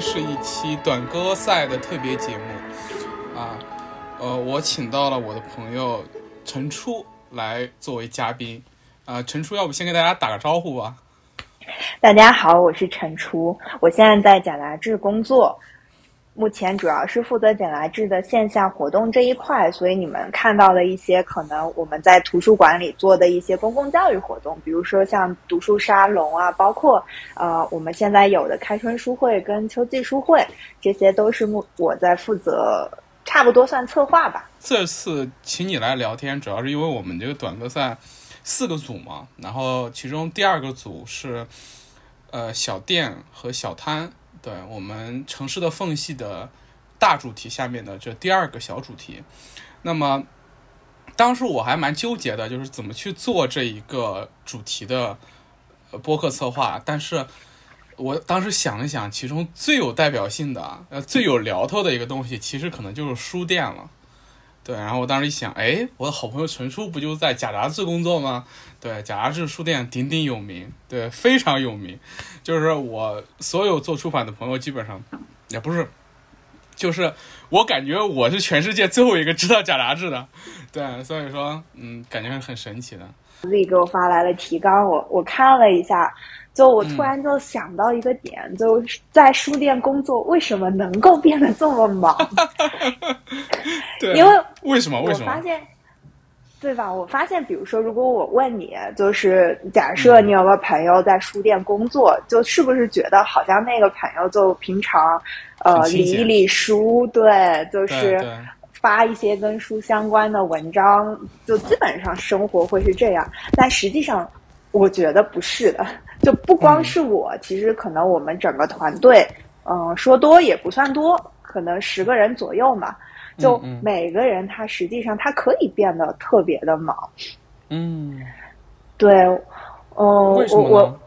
是一期短歌赛的特别节目，啊，呃，我请到了我的朋友陈初来作为嘉宾，啊，陈初，要不先给大家打个招呼吧？大家好，我是陈初，我现在在贾杂志工作。目前主要是负责简杂志的线下活动这一块，所以你们看到的一些可能我们在图书馆里做的一些公共教育活动，比如说像读书沙龙啊，包括呃我们现在有的开春书会跟秋季书会，这些都是目我在负责，差不多算策划吧。这次请你来聊天，主要是因为我们这个短歌赛四个组嘛，然后其中第二个组是呃小店和小摊。对我们城市的缝隙的大主题下面的这第二个小主题，那么当时我还蛮纠结的，就是怎么去做这一个主题的播客策划。但是我当时想了想，其中最有代表性的、呃最有聊头的一个东西，其实可能就是书店了。对，然后我当时一想，哎，我的好朋友陈叔不就在假杂志工作吗？对，假杂志书店鼎鼎有名，对，非常有名。就是我所有做出版的朋友，基本上也不是，就是我感觉我是全世界最后一个知道假杂志的。对，所以说，嗯，感觉很神奇的。自己给我发来了提纲，我我看了一下。就我突然就想到一个点，就在书店工作为什么能够变得这么忙？对，因为为什么？为什么？我发现，对吧？我发现，比如说，如果我问你，就是假设你有个朋友在书店工作，就是不是觉得好像那个朋友就平常呃理一理书，对，就是发一些跟书相关的文章，就基本上生活会是这样。但实际上，我觉得不是的。就不光是我，其实可能我们整个团队，嗯，说多也不算多，可能十个人左右嘛。就每个人他实际上他可以变得特别的忙。嗯，对，嗯，我我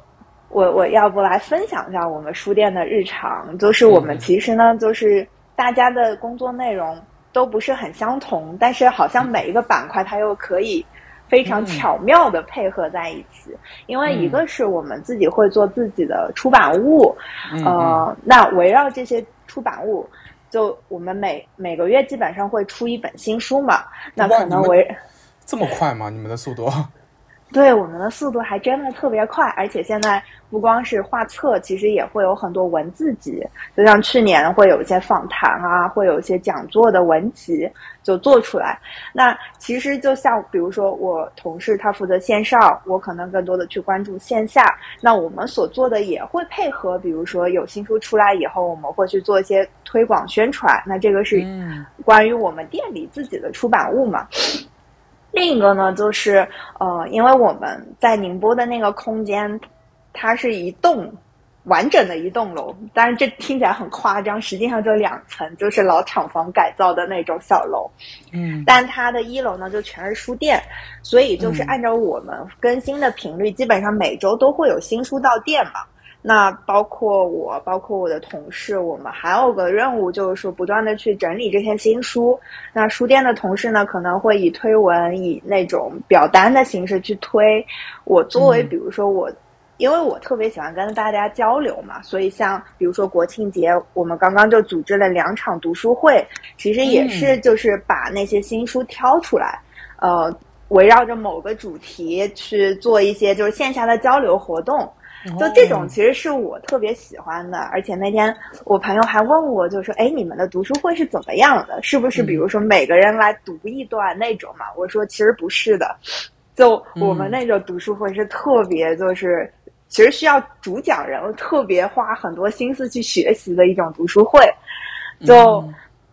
我我要不来分享一下我们书店的日常？就是我们其实呢，就是大家的工作内容都不是很相同，但是好像每一个板块它又可以。非常巧妙的配合在一起，因为一个是我们自己会做自己的出版物，呃，那围绕这些出版物，就我们每每个月基本上会出一本新书嘛，那可能为这么快吗？你们的速度？对我们的速度还真的特别快，而且现在不光是画册，其实也会有很多文字集，就像去年会有一些访谈啊，会有一些讲座的文集就做出来。那其实就像比如说我同事他负责线上，我可能更多的去关注线下。那我们所做的也会配合，比如说有新书出来以后，我们会去做一些推广宣传。那这个是关于我们店里自己的出版物嘛。另一个呢，就是呃，因为我们在宁波的那个空间，它是一栋完整的一栋楼，当然这听起来很夸张，实际上就两层，就是老厂房改造的那种小楼。嗯，但它的一楼呢，就全是书店，所以就是按照我们更新的频率，基本上每周都会有新书到店嘛。那包括我，包括我的同事，我们还有个任务，就是说不断的去整理这些新书。那书店的同事呢，可能会以推文、以那种表单的形式去推。我作为，比如说我，因为我特别喜欢跟大家交流嘛，所以像比如说国庆节，我们刚刚就组织了两场读书会，其实也是就是把那些新书挑出来，呃，围绕着某个主题去做一些就是线下的交流活动。就这种其实是我特别喜欢的，而且那天我朋友还问我，就说：“哎，你们的读书会是怎么样的？是不是比如说每个人来读一段那种嘛？”我说：“其实不是的，就我们那种读书会是特别，就是其实需要主讲人特别花很多心思去学习的一种读书会。就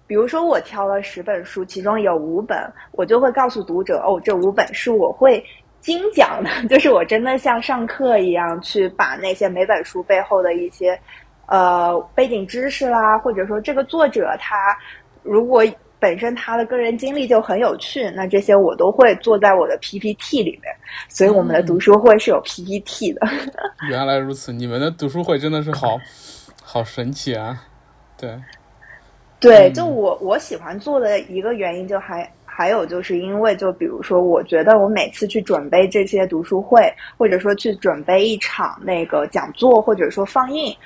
比如说我挑了十本书，其中有五本，我就会告诉读者：哦，这五本书我会。”精讲的，就是我真的像上课一样去把那些每本书背后的一些呃背景知识啦，或者说这个作者他如果本身他的个人经历就很有趣，那这些我都会做在我的 PPT 里面。所以我们的读书会是有 PPT 的。原来如此，你们的读书会真的是好好神奇啊！对，对，嗯就我我喜欢做的一个原因，就还还有就是因为，就比如说，我觉得我每次去准备这些读书会，或者说去准备一场那个讲座，或者说放映。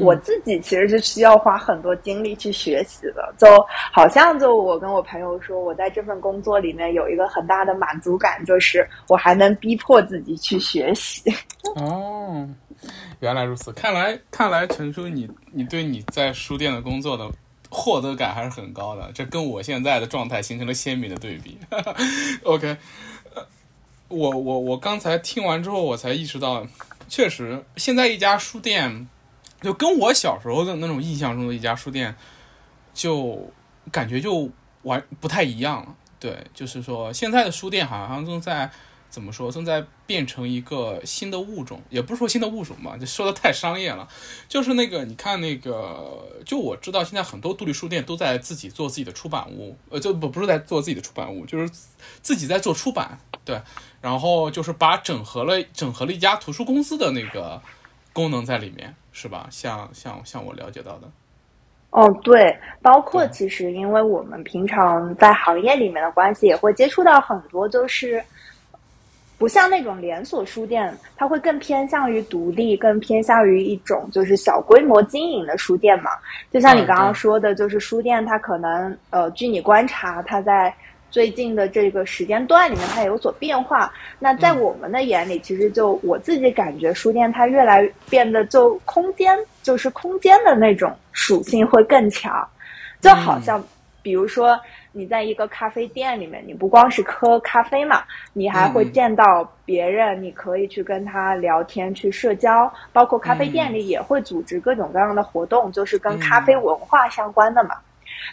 我自己其实是需要花很多精力去学习的，就好像就我跟我朋友说，我在这份工作里面有一个很大的满足感，就是我还能逼迫自己去学习。哦，原来如此，看来看来陈叔你你对你在书店的工作的获得感还是很高的，这跟我现在的状态形成了鲜明的对比。OK，我我我刚才听完之后，我才意识到，确实现在一家书店。就跟我小时候的那种印象中的一家书店，就感觉就完不太一样了。对，就是说现在的书店好像正在怎么说，正在变成一个新的物种，也不是说新的物种吧，就说的太商业了。就是那个，你看那个，就我知道现在很多独立书店都在自己做自己的出版物，呃，就不不是在做自己的出版物，就是自己在做出版。对，然后就是把整合了整合了一家图书公司的那个功能在里面。是吧？像像像我了解到的，哦，对，包括其实因为我们平常在行业里面的关系，也会接触到很多，就是不像那种连锁书店，它会更偏向于独立，更偏向于一种就是小规模经营的书店嘛。就像你刚刚说的，就是书店它可能呃，据你观察，它在。最近的这个时间段里面，它有所变化。那在我们的眼里，其实就我自己感觉，书店它越来变得就空间，就是空间的那种属性会更强。就好像，比如说你在一个咖啡店里面，你不光是喝咖啡嘛，你还会见到别人，你可以去跟他聊天、去社交。包括咖啡店里也会组织各种各样的活动，就是跟咖啡文化相关的嘛。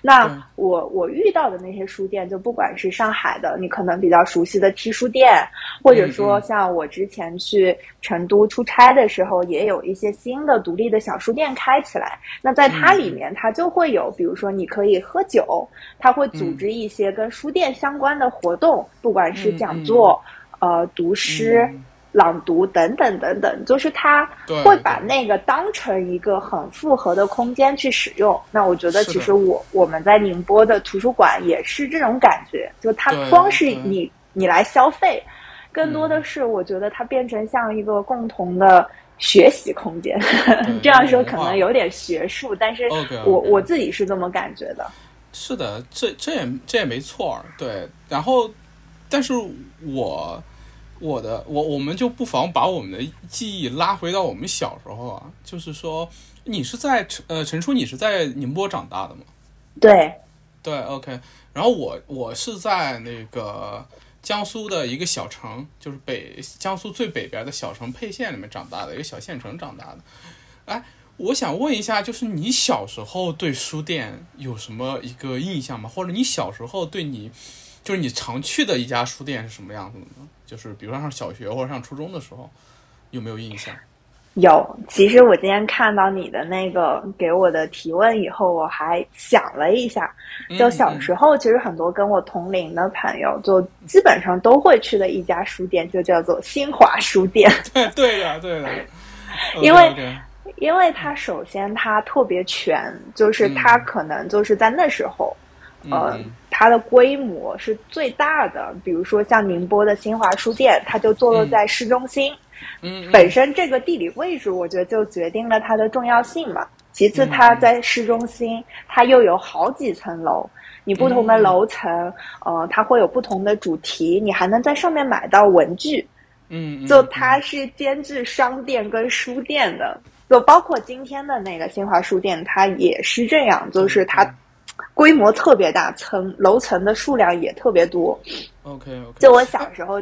那我我遇到的那些书店，就不管是上海的，你可能比较熟悉的 T 书店，或者说像我之前去成都出差的时候，也有一些新的独立的小书店开起来。那在它里面，它就会有，比如说你可以喝酒，它会组织一些跟书店相关的活动，不管是讲座、呃读诗。朗读等等等等，就是他会把那个当成一个很复合的空间去使用。那我觉得，其实我我们在宁波的图书馆也是这种感觉，就它光是你你来消费，更多的是我觉得它变成像一个共同的学习空间。这样说可能有点学术，但是我我自己是这么感觉的。是的，这这也这也没错，对。然后，但是我。我的我我们就不妨把我们的记忆拉回到我们小时候啊，就是说，你是在呃陈初，你是在宁波长大的吗？对，对，OK。然后我我是在那个江苏的一个小城，就是北江苏最北边的小城沛县里面长大的一个小县城长大的。哎，我想问一下，就是你小时候对书店有什么一个印象吗？或者你小时候对你就是你常去的一家书店是什么样子的呢？就是比如说上小学或者上初中的时候，有没有印象？有。其实我今天看到你的那个给我的提问以后，我还想了一下。就小时候，其实很多跟我同龄的朋友，就基本上都会去的一家书店，就叫做新华书店。对对的，对的。因为因为它首先它特别全，就是它可能就是在那时候。呃，它的规模是最大的，比如说像宁波的新华书店，它就坐落在市中心。嗯，本身这个地理位置，我觉得就决定了它的重要性嘛。其次，它在市中心，它又有好几层楼，你不同的楼层，呃，它会有不同的主题，你还能在上面买到文具。嗯，就它是兼具商店跟书店的，就包括今天的那个新华书店，它也是这样，就是它。规模特别大，层楼层的数量也特别多。OK OK，就我小时候。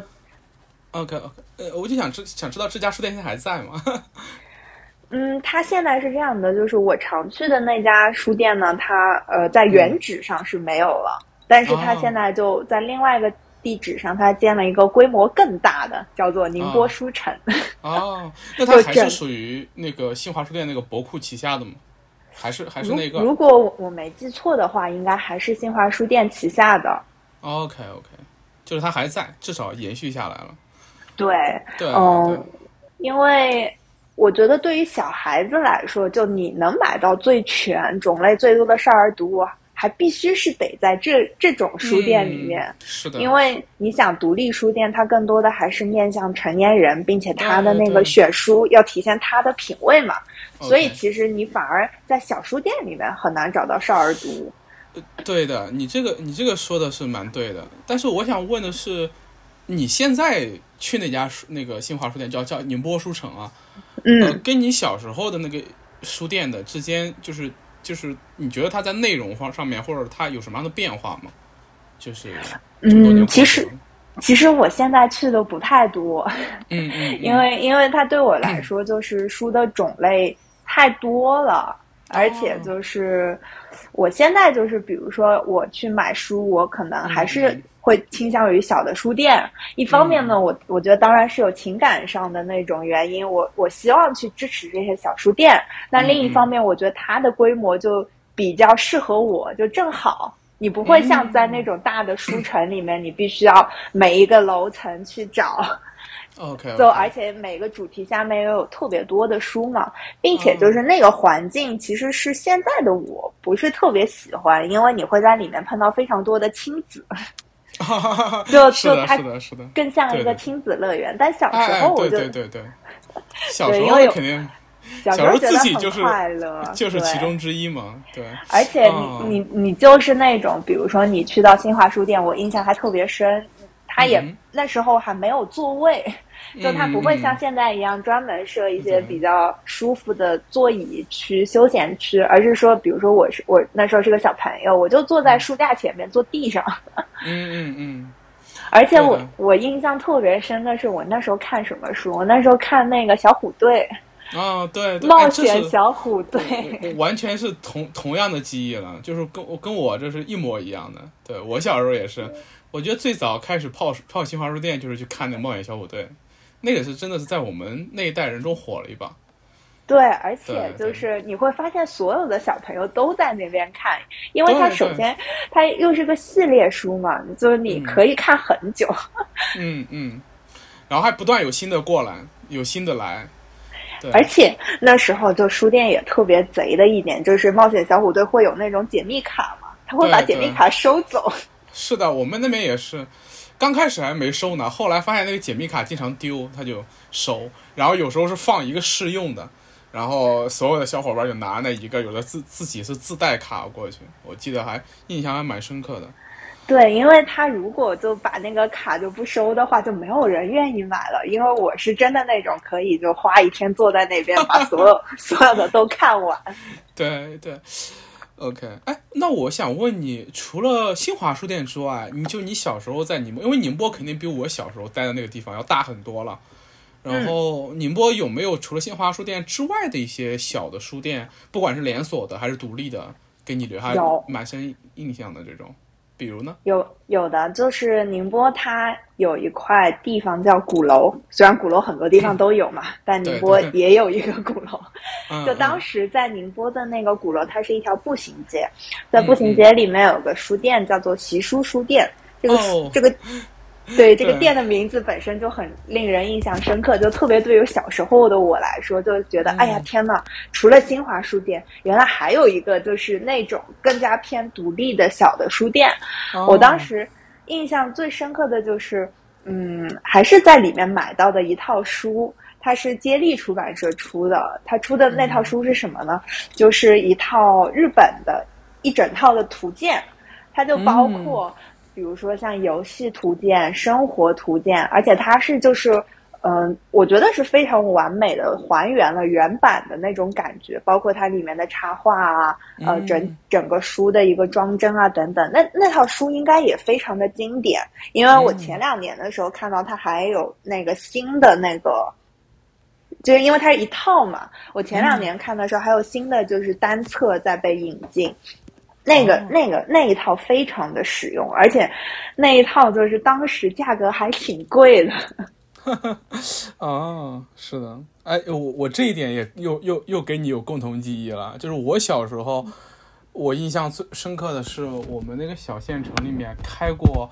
OK OK，呃，我就想知想知道这家书店现在还在吗？嗯，它现在是这样的，就是我常去的那家书店呢，它呃在原址上是没有了，但是它现在就在另外一个地址上，它建了一个规模更大的，叫做宁波书城。哦，那它还是属于那个新华书店那个博库旗下的吗？还是还是那个？如果我我没记错的话，应该还是新华书店旗下的。OK OK，就是它还在，至少延续下来了。对对，嗯，因为我觉得对于小孩子来说，就你能买到最全、种类最多的少儿读物，还必须是得在这这种书店里面。是的，因为你想，独立书店它更多的还是面向成年人，并且它的那个选书要体现它的品味嘛。所以其实你反而在小书店里面很难找到少儿读物。对的，你这个你这个说的是蛮对的。但是我想问的是，你现在去那家书那个新华书店叫叫宁波书城啊？嗯，跟你小时候的那个书店的之间，就是就是你觉得它在内容方上面，或者它有什么样的变化吗？就是嗯，其实其实我现在去的不太多，嗯 嗯，因为因为它对我来说就是书的种类太多了。而且就是我现在就是，比如说我去买书，我可能还是会倾向于小的书店。一方面呢，我我觉得当然是有情感上的那种原因，我我希望去支持这些小书店。那另一方面，我觉得它的规模就比较适合我，就正好你不会像在那种大的书城里面，你必须要每一个楼层去找。OK，就而且每个主题下面又有特别多的书嘛，并且就是那个环境其实是现在的我不是特别喜欢，因为你会在里面碰到非常多的亲子，就就它更像一个亲子乐园。但小时候我就对对对，小时候肯定小时候自己就是快乐，就是其中之一嘛。对，而且你你你就是那种，比如说你去到新华书店，我印象还特别深，它也那时候还没有座位。就它不会像现在一样专门设一些比较舒服的座椅区、休闲区，而是说，比如说我是我那时候是个小朋友，我就坐在书架前面坐地上。嗯嗯嗯。而且我我印象特别深的是，我那时候看什么书？我那时候看那个小虎队。啊，对，冒险小虎队。完全是同同样的记忆了，就是跟我跟我这是一模一样的。对我小时候也是，我觉得最早开始泡泡新华书店就是去看那个冒险小虎队。那个是真的是在我们那一代人中火了一把，对，而且就是你会发现所有的小朋友都在那边看，因为它首先它又是个系列书嘛，就是你可以看很久。嗯嗯，然后还不断有新的过来，有新的来。对，而且那时候就书店也特别贼的一点，就是冒险小虎队会有那种解密卡嘛，他会把解密卡收走。是的，我们那边也是。刚开始还没收呢，后来发现那个解密卡经常丢，他就收。然后有时候是放一个试用的，然后所有的小伙伴就拿那一个，有的自自己是自带卡过去。我记得还印象还蛮深刻的。对，因为他如果就把那个卡就不收的话，就没有人愿意买了。因为我是真的那种可以就花一天坐在那边把所有 所有的都看完。对 对。OK，哎，那我想问你，除了新华书店之外，你就你小时候在宁波，因为宁波肯定比我小时候待的那个地方要大很多了。然后宁波有没有除了新华书店之外的一些小的书店，不管是连锁的还是独立的，给你留下蛮深印象的这种？比如呢？有有的就是宁波，它有一块地方叫鼓楼。虽然鼓楼很多地方都有嘛，但宁波也有一个鼓楼。就当时在宁波的那个鼓楼，它是一条步行街，在步行街里面有个书店，叫做习书书店。这个这个。对这个店的名字本身就很令人印象深刻，就特别对于小时候的我来说，就觉得哎呀天呐，除了新华书店，原来还有一个就是那种更加偏独立的小的书店。我当时印象最深刻的就是，嗯，还是在里面买到的一套书，它是接力出版社出的。它出的那套书是什么呢？就是一套日本的一整套的图鉴，它就包括。比如说像游戏图鉴、生活图鉴，而且它是就是，嗯，我觉得是非常完美的还原了原版的那种感觉，包括它里面的插画啊，呃，整整个书的一个装帧啊等等。那那套书应该也非常的经典，因为我前两年的时候看到它还有那个新的那个，就是因为它是一套嘛，我前两年看的时候还有新的就是单册在被引进。那个、那个、那一套非常的实用，而且那一套就是当时价格还挺贵的。啊，是的，哎，我我这一点也又又又给你有共同记忆了，就是我小时候，我印象最深刻的是我们那个小县城里面开过，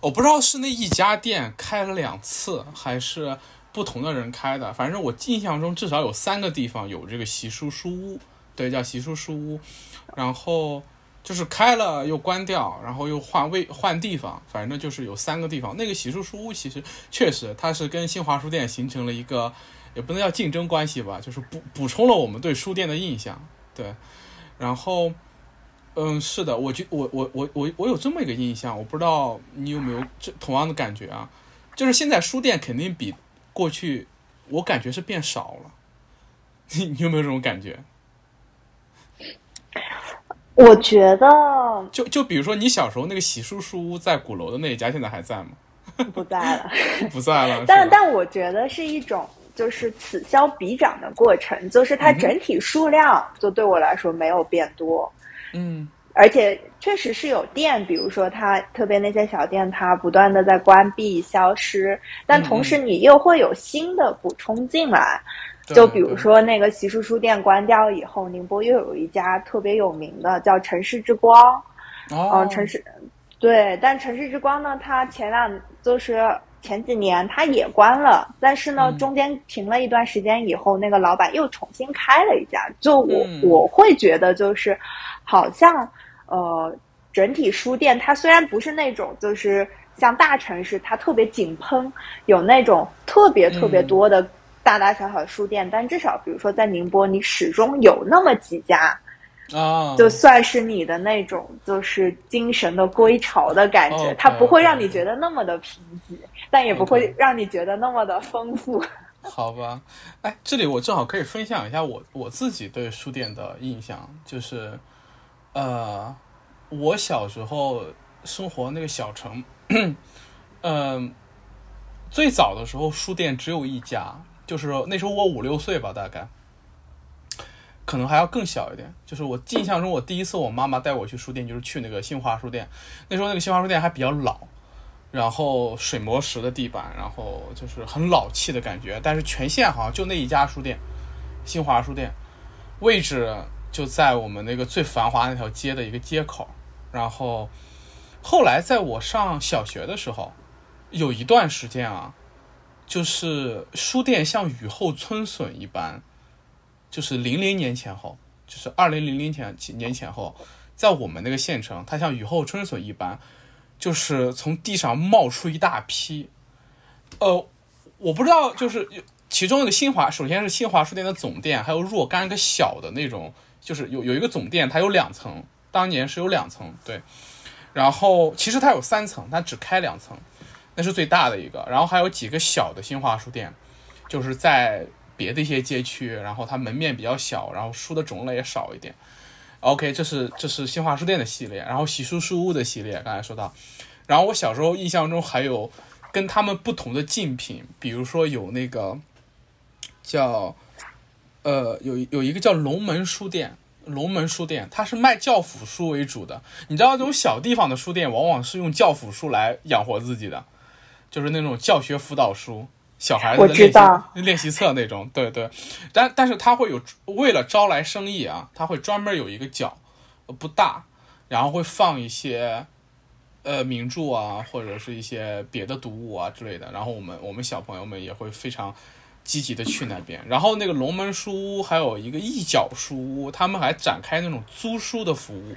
我不知道是那一家店开了两次，还是不同的人开的，反正我印象中至少有三个地方有这个习书书屋，对，叫习书书屋，然后就是开了又关掉，然后又换位换地方，反正就是有三个地方。那个洗漱书屋其实确实它是跟新华书店形成了一个，也不能叫竞争关系吧，就是补补充了我们对书店的印象，对，然后。嗯，是的，我就我我我我我有这么一个印象，我不知道你有没有这同样的感觉啊？就是现在书店肯定比过去，我感觉是变少了。你你有没有这种感觉？我觉得，就就比如说你小时候那个洗漱书屋在鼓楼的那一家，现在还在吗？不在了，不在了。但但我觉得是一种就是此消彼长的过程，就是它整体数量就对我来说没有变多。嗯，而且确实是有店，比如说它特别那些小店，它不断的在关闭、消失，但同时你又会有新的补充进来。就比如说那个习书书店关掉以后，宁波又有一家特别有名的叫城市之光。哦，城市对，但城市之光呢，它前两就是前几年它也关了，但是呢中间停了一段时间以后，那个老板又重新开了一家。就我我会觉得就是。好像，呃，整体书店它虽然不是那种，就是像大城市它特别井喷，有那种特别特别多的大大小小的书店，但至少比如说在宁波，你始终有那么几家，啊，就算是你的那种就是精神的归巢的感觉，它不会让你觉得那么的贫瘠，但也不会让你觉得那么的丰富。好吧，哎，这里我正好可以分享一下我我自己对书店的印象，就是。呃，我小时候生活那个小城，嗯，最早的时候书店只有一家，就是那时候我五六岁吧，大概，可能还要更小一点。就是我印象中，我第一次我妈妈带我去书店，就是去那个新华书店。那时候那个新华书店还比较老，然后水磨石的地板，然后就是很老气的感觉。但是全县好像就那一家书店，新华书店，位置。就在我们那个最繁华那条街的一个街口，然后后来在我上小学的时候，有一段时间啊，就是书店像雨后春笋一般，就是零零年前后，就是二零零零前年前后，在我们那个县城，它像雨后春笋一般，就是从地上冒出一大批，呃，我不知道，就是其中那个新华，首先是新华书店的总店，还有若干个小的那种。就是有有一个总店，它有两层，当年是有两层，对。然后其实它有三层，它只开两层，那是最大的一个。然后还有几个小的新华书店，就是在别的一些街区，然后它门面比较小，然后书的种类也少一点。OK，这是这是新华书店的系列，然后喜书书屋的系列，刚才说到。然后我小时候印象中还有跟他们不同的竞品，比如说有那个叫。呃，有有一个叫龙门书店，龙门书店它是卖教辅书为主的。你知道，这种小地方的书店往往是用教辅书来养活自己的，就是那种教学辅导书、小孩子的练习练习册那种。对对，但但是他会有为了招来生意啊，他会专门有一个角，不大，然后会放一些呃名著啊，或者是一些别的读物啊之类的。然后我们我们小朋友们也会非常。积极的去那边，然后那个龙门书屋还有一个一角书屋，他们还展开那种租书的服务，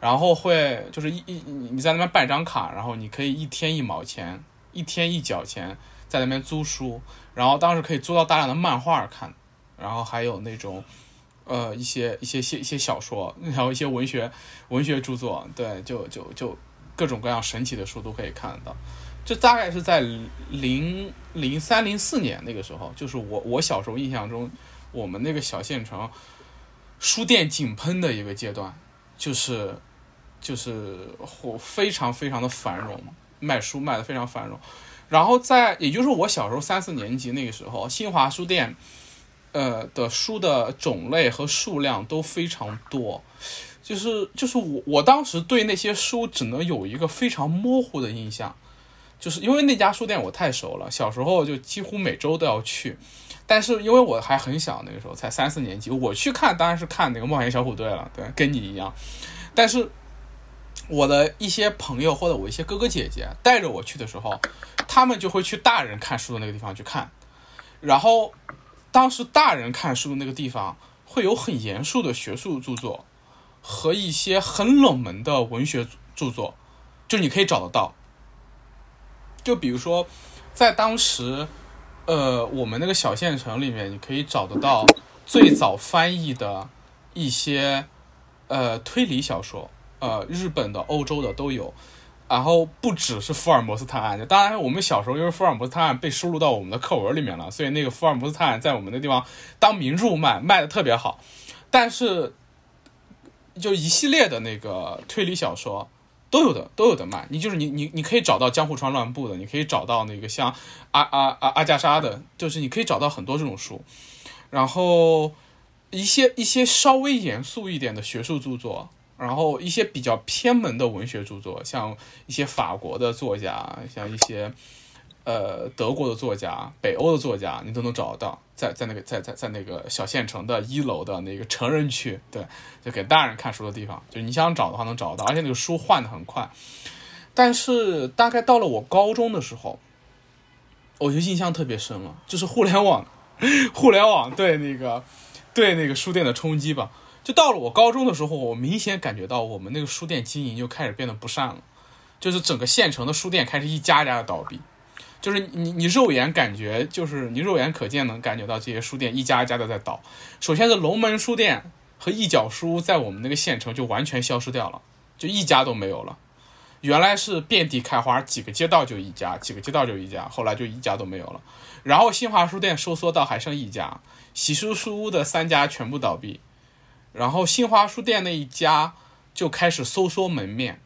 然后会就是一一你在那边办张卡，然后你可以一天一毛钱，一天一角钱在那边租书，然后当时可以租到大量的漫画看，然后还有那种呃一些一些些一些小说，然后一些文学文学著作，对，就就就各种各样神奇的书都可以看得到。这大概是在零零三零四年那个时候，就是我我小时候印象中，我们那个小县城书店井喷的一个阶段，就是就是火非常非常的繁荣，卖书卖的非常繁荣。然后在也就是我小时候三四年级那个时候，新华书店呃的书的种类和数量都非常多，就是就是我我当时对那些书只能有一个非常模糊的印象。就是因为那家书店我太熟了，小时候就几乎每周都要去。但是因为我还很小，那个时候才三四年级，我去看当然是看那个冒险小虎队了，对，跟你一样。但是我的一些朋友或者我一些哥哥姐姐带着我去的时候，他们就会去大人看书的那个地方去看。然后当时大人看书的那个地方会有很严肃的学术著作和一些很冷门的文学著作，就你可以找得到。就比如说，在当时，呃，我们那个小县城里面，你可以找得到最早翻译的一些呃推理小说，呃，日本的、欧洲的都有。然后不只是福尔摩斯探案，当然我们小时候因为福尔摩斯探案被收录到我们的课文里面了，所以那个福尔摩斯探案在我们那地方当名著卖，卖的特别好。但是，就一系列的那个推理小说。都有的，都有的卖。你就是你，你你可以找到江户川乱步的，你可以找到那个像阿阿阿阿加莎的，就是你可以找到很多这种书。然后一些一些稍微严肃一点的学术著作，然后一些比较偏门的文学著作，像一些法国的作家，像一些。呃，德国的作家、北欧的作家，你都能找得到，在在那个在在在那个小县城的一楼的那个成人区，对，就给大人看书的地方，就你想找的话能找到，而且那个书换的很快。但是大概到了我高中的时候，我就印象特别深了，就是互联网，互联网对那个对那个书店的冲击吧。就到了我高中的时候，我明显感觉到我们那个书店经营就开始变得不善了，就是整个县城的书店开始一家家的倒闭。就是你，你肉眼感觉，就是你肉眼可见能感觉到这些书店一家一家的在倒。首先是龙门书店和一角书屋在我们那个县城就完全消失掉了，就一家都没有了。原来是遍地开花，几个街道就一家，几个街道就一家，后来就一家都没有了。然后新华书店收缩到还剩一家，喜书书屋的三家全部倒闭，然后新华书店那一家就开始收缩门面，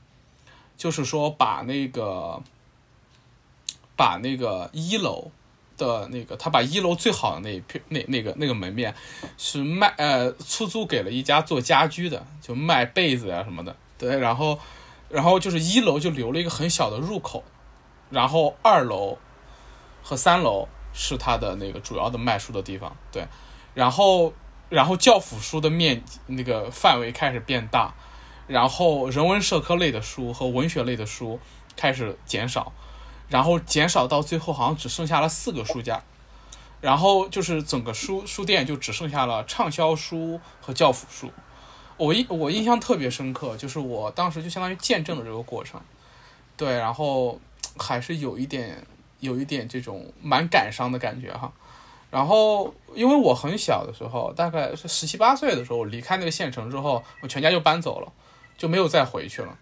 就是说把那个。把那个一楼的那个，他把一楼最好的那一片那那个那个门面是卖呃出租给了一家做家居的，就卖被子呀什么的。对，然后然后就是一楼就留了一个很小的入口，然后二楼和三楼是他的那个主要的卖书的地方。对，然后然后教辅书的面那个范围开始变大，然后人文社科类的书和文学类的书开始减少。然后减少到最后，好像只剩下了四个书架，然后就是整个书书店就只剩下了畅销书和教辅书。我印我印象特别深刻，就是我当时就相当于见证了这个过程，对，然后还是有一点有一点这种蛮感伤的感觉哈。然后因为我很小的时候，大概是十七八岁的时候，我离开那个县城之后，我全家就搬走了，就没有再回去了。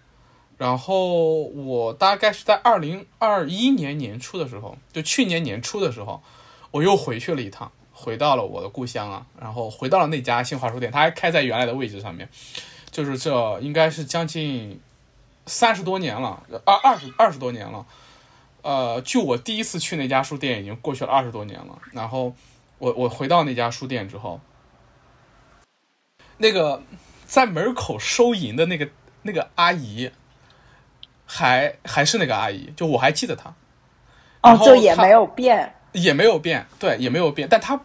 然后我大概是在二零二一年年初的时候，就去年年初的时候，我又回去了一趟，回到了我的故乡啊，然后回到了那家新华书店，它还开在原来的位置上面，就是这应该是将近三十多年了，二二十二十多年了，呃，就我第一次去那家书店已经过去了二十多年了，然后我我回到那家书店之后，那个在门口收银的那个那个阿姨。还还是那个阿姨，就我还记得她，哦，就也没有变，也没有变，对，也没有变。但她，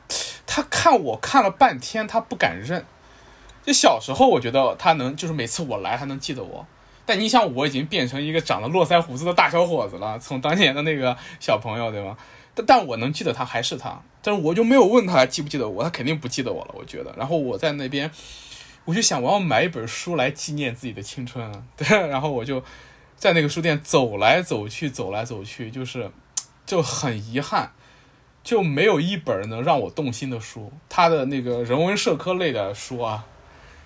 她看我看了半天，她不敢认。就小时候，我觉得她能，就是每次我来，她能记得我。但你想，我已经变成一个长了络腮胡子的大小伙子了，从当年的那个小朋友，对吧？但但我能记得他还是他，但是我就没有问他记不记得我，他肯定不记得我了，我觉得。然后我在那边，我就想我要买一本书来纪念自己的青春，对，然后我就。在那个书店走来走去，走来走去，就是就很遗憾，就没有一本能让我动心的书。他的那个人文社科类的书啊，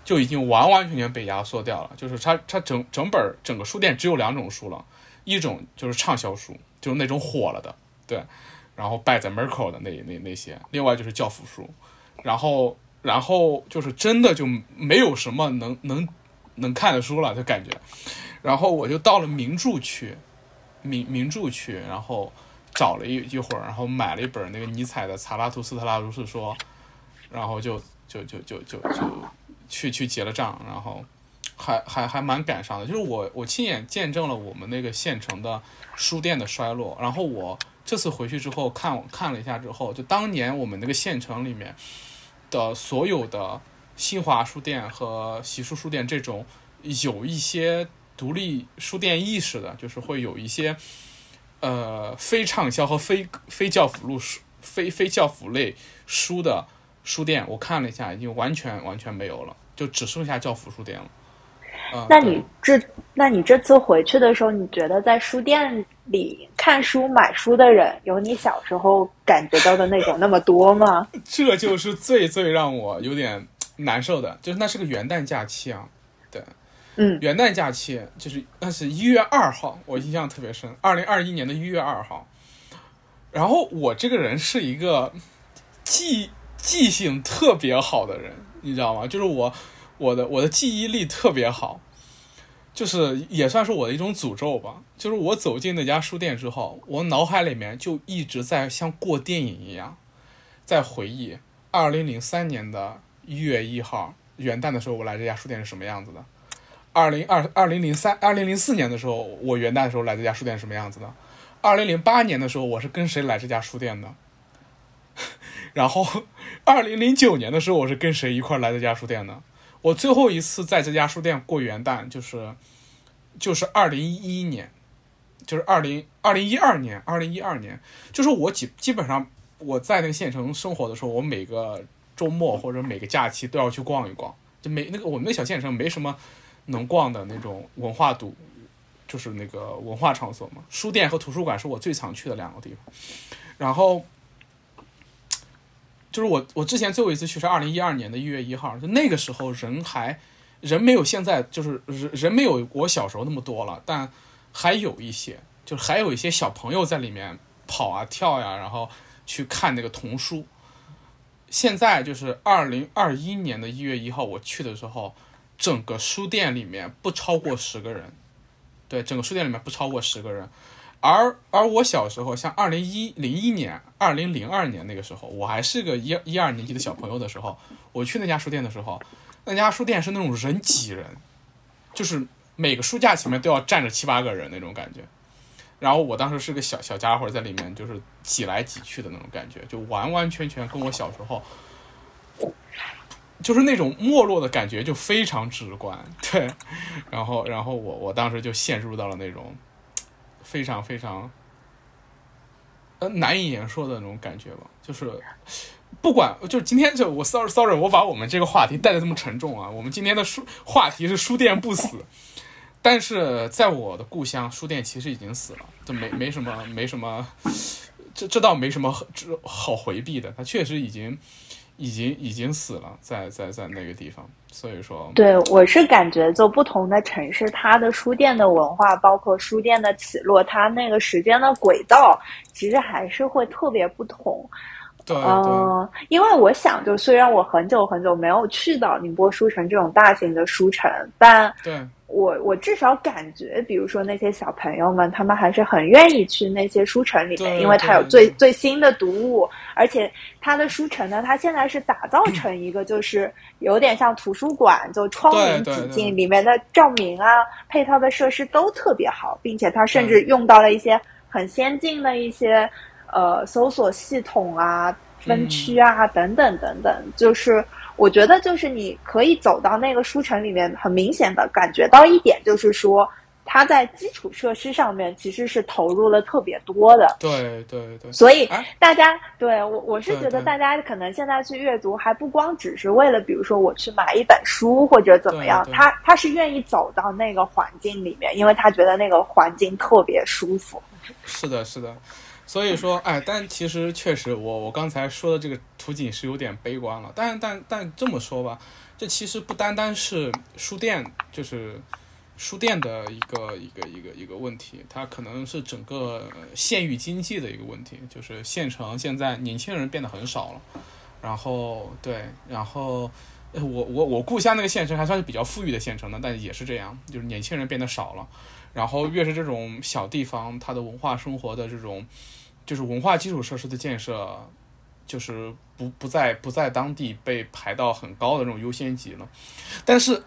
就已经完完全全被压缩掉了。就是他他整整本整个书店只有两种书了，一种就是畅销书，就是那种火了的，对，然后摆在门口的那那那些；另外就是教辅书，然后然后就是真的就没有什么能能能看的书了，就感觉。然后我就到了名著区，名名著区，然后找了一一会儿，然后买了一本那个尼采的《查拉图斯特拉如是说》，然后就就就就就就去去结了账，然后还还还蛮感伤的，就是我我亲眼见证了我们那个县城的书店的衰落。然后我这次回去之后看看了一下之后，就当年我们那个县城里面的所有的新华书店和喜书书店这种有一些。独立书店意识的，就是会有一些，呃，非畅销和非非教辅录书、非非教辅类书的书店，我看了一下，已经完全完全没有了，就只剩下教辅书店了。嗯，那你这，那你这次回去的时候，你觉得在书店里看书、买书的人，有你小时候感觉到的那种那么多吗？这就是最最让我有点难受的，就是那是个元旦假期啊，对，嗯，元旦假期就是那是一月二号，我印象特别深，二零二一年的一月二号。然后我这个人是一个记记性特别好的人，你知道吗？就是我。我的我的记忆力特别好，就是也算是我的一种诅咒吧。就是我走进那家书店之后，我脑海里面就一直在像过电影一样，在回忆二零零三年的一月一号元旦的时候，我来这家书店是什么样子的；二零二二零零三二零零四年的时候，我元旦的时候来这家书店是什么样子的；二零零八年的时候，我是跟谁来这家书店的；然后二零零九年的时候，我是跟谁一块来这家书店的。我最后一次在这家书店过元旦，就是就是二零一一年，就是二零二零一二年，二零一二年，就是我基基本上我在那个县城生活的时候，我每个周末或者每个假期都要去逛一逛。就没那个我们那小县城没什么能逛的那种文化度，就是那个文化场所嘛。书店和图书馆是我最常去的两个地方，然后。就是我，我之前最后一次去是二零一二年的一月一号，就那个时候人还人没有现在就是人人没有我小时候那么多了，但还有一些，就是还有一些小朋友在里面跑啊跳呀，然后去看那个童书。现在就是二零二一年的一月一号我去的时候，整个书店里面不超过十个人，对，整个书店里面不超过十个人。而而我小时候，像二零一零一年、二零零二年那个时候，我还是个一一二年级的小朋友的时候，我去那家书店的时候，那家书店是那种人挤人，就是每个书架前面都要站着七八个人那种感觉。然后我当时是个小小家伙在里面，就是挤来挤去的那种感觉，就完完全全跟我小时候，就是那种没落的感觉就非常直观。对，然后然后我我当时就陷入到了那种。非常非常，呃，难以言说的那种感觉吧，就是不管，就是今天就我 sorry sorry，我把我们这个话题带的这么沉重啊。我们今天的书话题是书店不死，但是在我的故乡，书店其实已经死了，就没没什么没什么，这这倒没什么这好回避的，它确实已经已经已经死了，在在在那个地方。所以说，对我是感觉，就不同的城市，它的书店的文化，包括书店的起落，它那个时间的轨道，其实还是会特别不同。对，嗯，因为我想，就虽然我很久很久没有去到宁波书城这种大型的书城，但对。我我至少感觉，比如说那些小朋友们，他们还是很愿意去那些书城里面，因为它有最最新的读物，而且它的书城呢，它现在是打造 成一个就是有点像图书馆，就窗明几净，里面的照明啊、配套的设施都特别好，并且它甚至用到了一些很先进的一些呃搜索系统啊、分区啊等等等等，就是。我觉得就是你可以走到那个书城里面，很明显的感觉到一点，就是说它在基础设施上面其实是投入了特别多的。对对对。所以大家对我我是觉得大家可能现在去阅读还不光只是为了，比如说我去买一本书或者怎么样，他他是愿意走到那个环境里面，因为他觉得那个环境特别舒服。是的，是的。所以说，哎，但其实确实，我我刚才说的这个图景是有点悲观了。但但但这么说吧，这其实不单单是书店，就是书店的一个一个一个一个问题，它可能是整个县域经济的一个问题。就是县城现在年轻人变得很少了，然后对，然后我我我故乡那个县城还算是比较富裕的县城呢，但也是这样，就是年轻人变得少了。然后越是这种小地方，它的文化生活的这种，就是文化基础设施的建设，就是不不在不在当地被排到很高的这种优先级了。但是，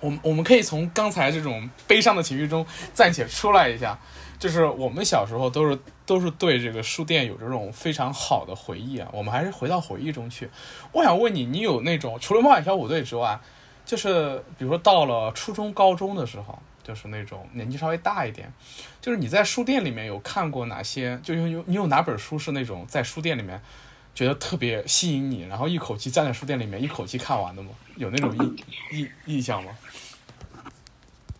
我们我们可以从刚才这种悲伤的情绪中暂且出来一下，就是我们小时候都是都是对这个书店有这种非常好的回忆啊。我们还是回到回忆中去。我想问你，你有那种除了冒险小虎队之外，就是比如说到了初中高中的时候。就是那种年纪稍微大一点。就是你在书店里面有看过哪些？就有有你有哪本书是那种在书店里面觉得特别吸引你，然后一口气站在书店里面一口气看完的吗？有那种印印印象吗？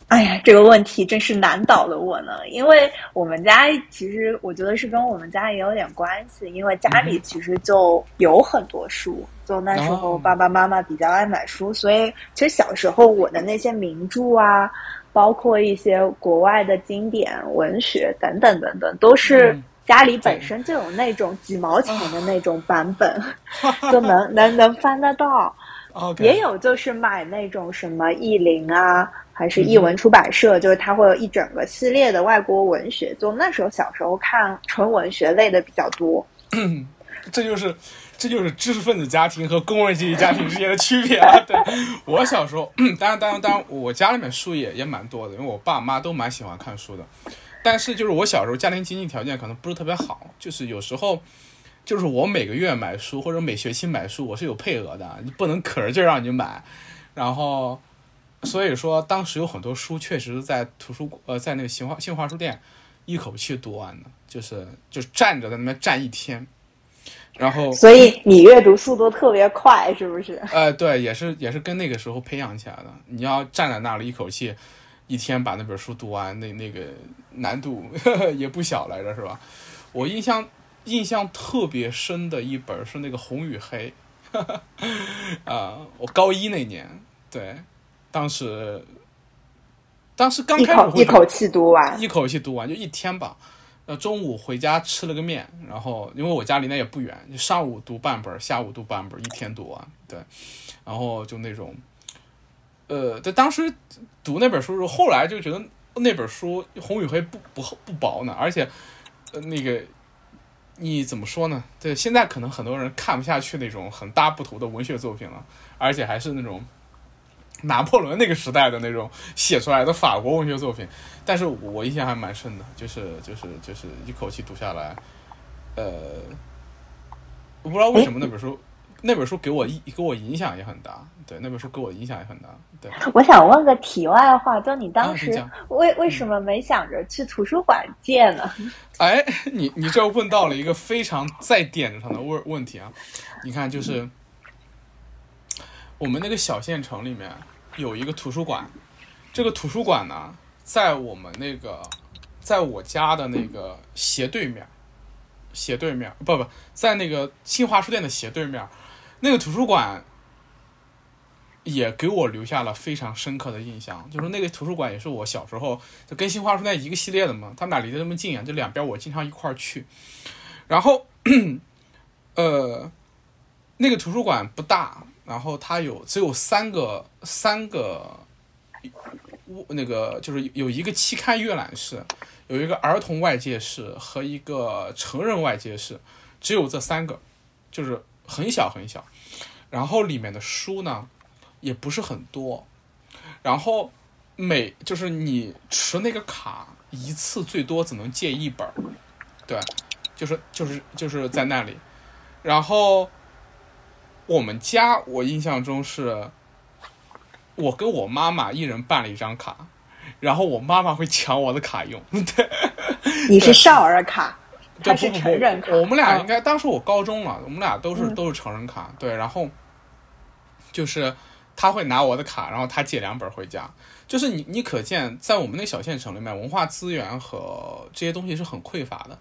哎呀，这个问题真是难倒了我呢。因为我们家其实我觉得是跟我们家也有点关系，因为家里其实就有很多书，就那时候爸爸妈妈比较爱买书，所以其实小时候我的那些名著啊，包括一些国外的经典文学等等等等，都是家里本身就有那种几毛钱的那种版本，就能能能翻得到。也有就是买那种什么译林啊。还是译文出版社，就是它会有一整个系列的外国文学。就那时候小时候看纯文学类的比较多。这就是这就是知识分子家庭和工人阶级家庭之间的区别啊！对我小时候，当然当然当然，我家里面书也也蛮多的，因为我爸妈都蛮喜欢看书的。但是就是我小时候家庭经济条件可能不是特别好，就是有时候就是我每个月买书或者每学期买书，我是有配额的，你不能可着劲让你买，然后。所以说，当时有很多书确实在图书呃，在那个新华新华书店一口气读完的，就是就站着在那边站一天，然后所以你阅读速度特别快，是不是？呃，对，也是也是跟那个时候培养起来的。你要站在那里一口气一天把那本书读完，那那个难度 也不小来着，是吧？我印象印象特别深的一本是那个《红与黑》，啊，我高一那年，对。当时，当时刚开始一口气读完，一口气读完就一天吧。中午回家吃了个面，然后因为我家离那也不远，就上午读半本，下午读半本，一天读完。对，然后就那种，呃，在当时读那本书的时候，后来就觉得那本书《红与黑》不不不薄呢，而且呃那个你怎么说呢？对，现在可能很多人看不下去那种很大不头的文学作品了，而且还是那种。拿破仑那个时代的那种写出来的法国文学作品，但是我印象还蛮深的，就是就是就是一口气读下来，呃，我不知道为什么那本书那本书给我一给我影响也很大，对那本书给我影响也很大，对。我想问个题外话，就你当时为为什么没想着去图书馆借呢？哎，你你这问到了一个非常在点子上的问问题啊！你看，就是我们那个小县城里面。有一个图书馆，这个图书馆呢，在我们那个，在我家的那个斜对面，斜对面不不，在那个新华书店的斜对面，那个图书馆也给我留下了非常深刻的印象。就是那个图书馆也是我小时候就跟新华书店一个系列的嘛，他们俩离得那么近啊，就两边我经常一块儿去。然后，呃，那个图书馆不大。然后它有只有三个三个，那个就是有一个期刊阅览室，有一个儿童外借室和一个成人外借室，只有这三个，就是很小很小。然后里面的书呢，也不是很多。然后每就是你持那个卡一次最多只能借一本对，就是就是就是在那里，然后。我们家我印象中是，我跟我妈妈一人办了一张卡，然后我妈妈会抢我的卡用。对，你是少儿卡，他是成人卡。我们俩应该当时我高中了，我们俩都是都是成人卡。对，然后就是他会拿我的卡，然后他借两本回家。就是你你可见，在我们那小县城里面，文化资源和这些东西是很匮乏的。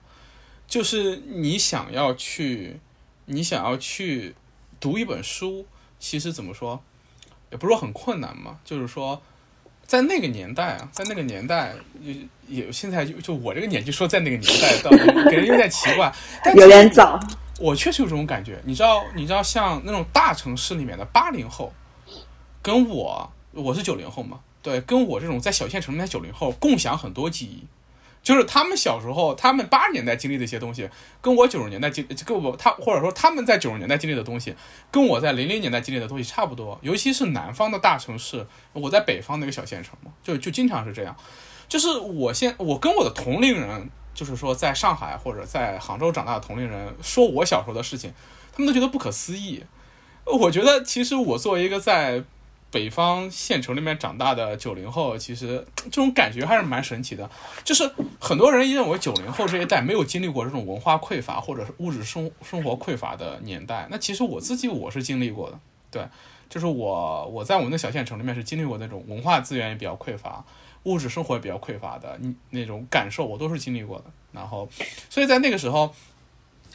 就是你想要去，你想要去。读一本书，其实怎么说，也不是说很困难嘛。就是说，在那个年代啊，在那个年代，也也现在就就我这个年纪说在那个年代，倒给人有点奇怪，有点早。我确实有这种感觉，你知道，你知道，像那种大城市里面的八零后，跟我，我是九零后嘛，对，跟我这种在小县城里面九零后共享很多记忆。就是他们小时候，他们八十年代经历的一些东西，跟我九十年代经跟我他或者说他们在九十年代经历的东西，跟我在零零年代经历的东西差不多。尤其是南方的大城市，我在北方那个小县城嘛，就就经常是这样。就是我现我跟我的同龄人，就是说在上海或者在杭州长大的同龄人，说我小时候的事情，他们都觉得不可思议。我觉得其实我作为一个在北方县城里面长大的九零后，其实这种感觉还是蛮神奇的。就是很多人认为九零后这一代没有经历过这种文化匮乏或者是物质生生活匮乏的年代。那其实我自己我是经历过的，对，就是我我在我们的小县城里面是经历过那种文化资源也比较匮乏，物质生活也比较匮乏的那种感受，我都是经历过的。然后，所以在那个时候，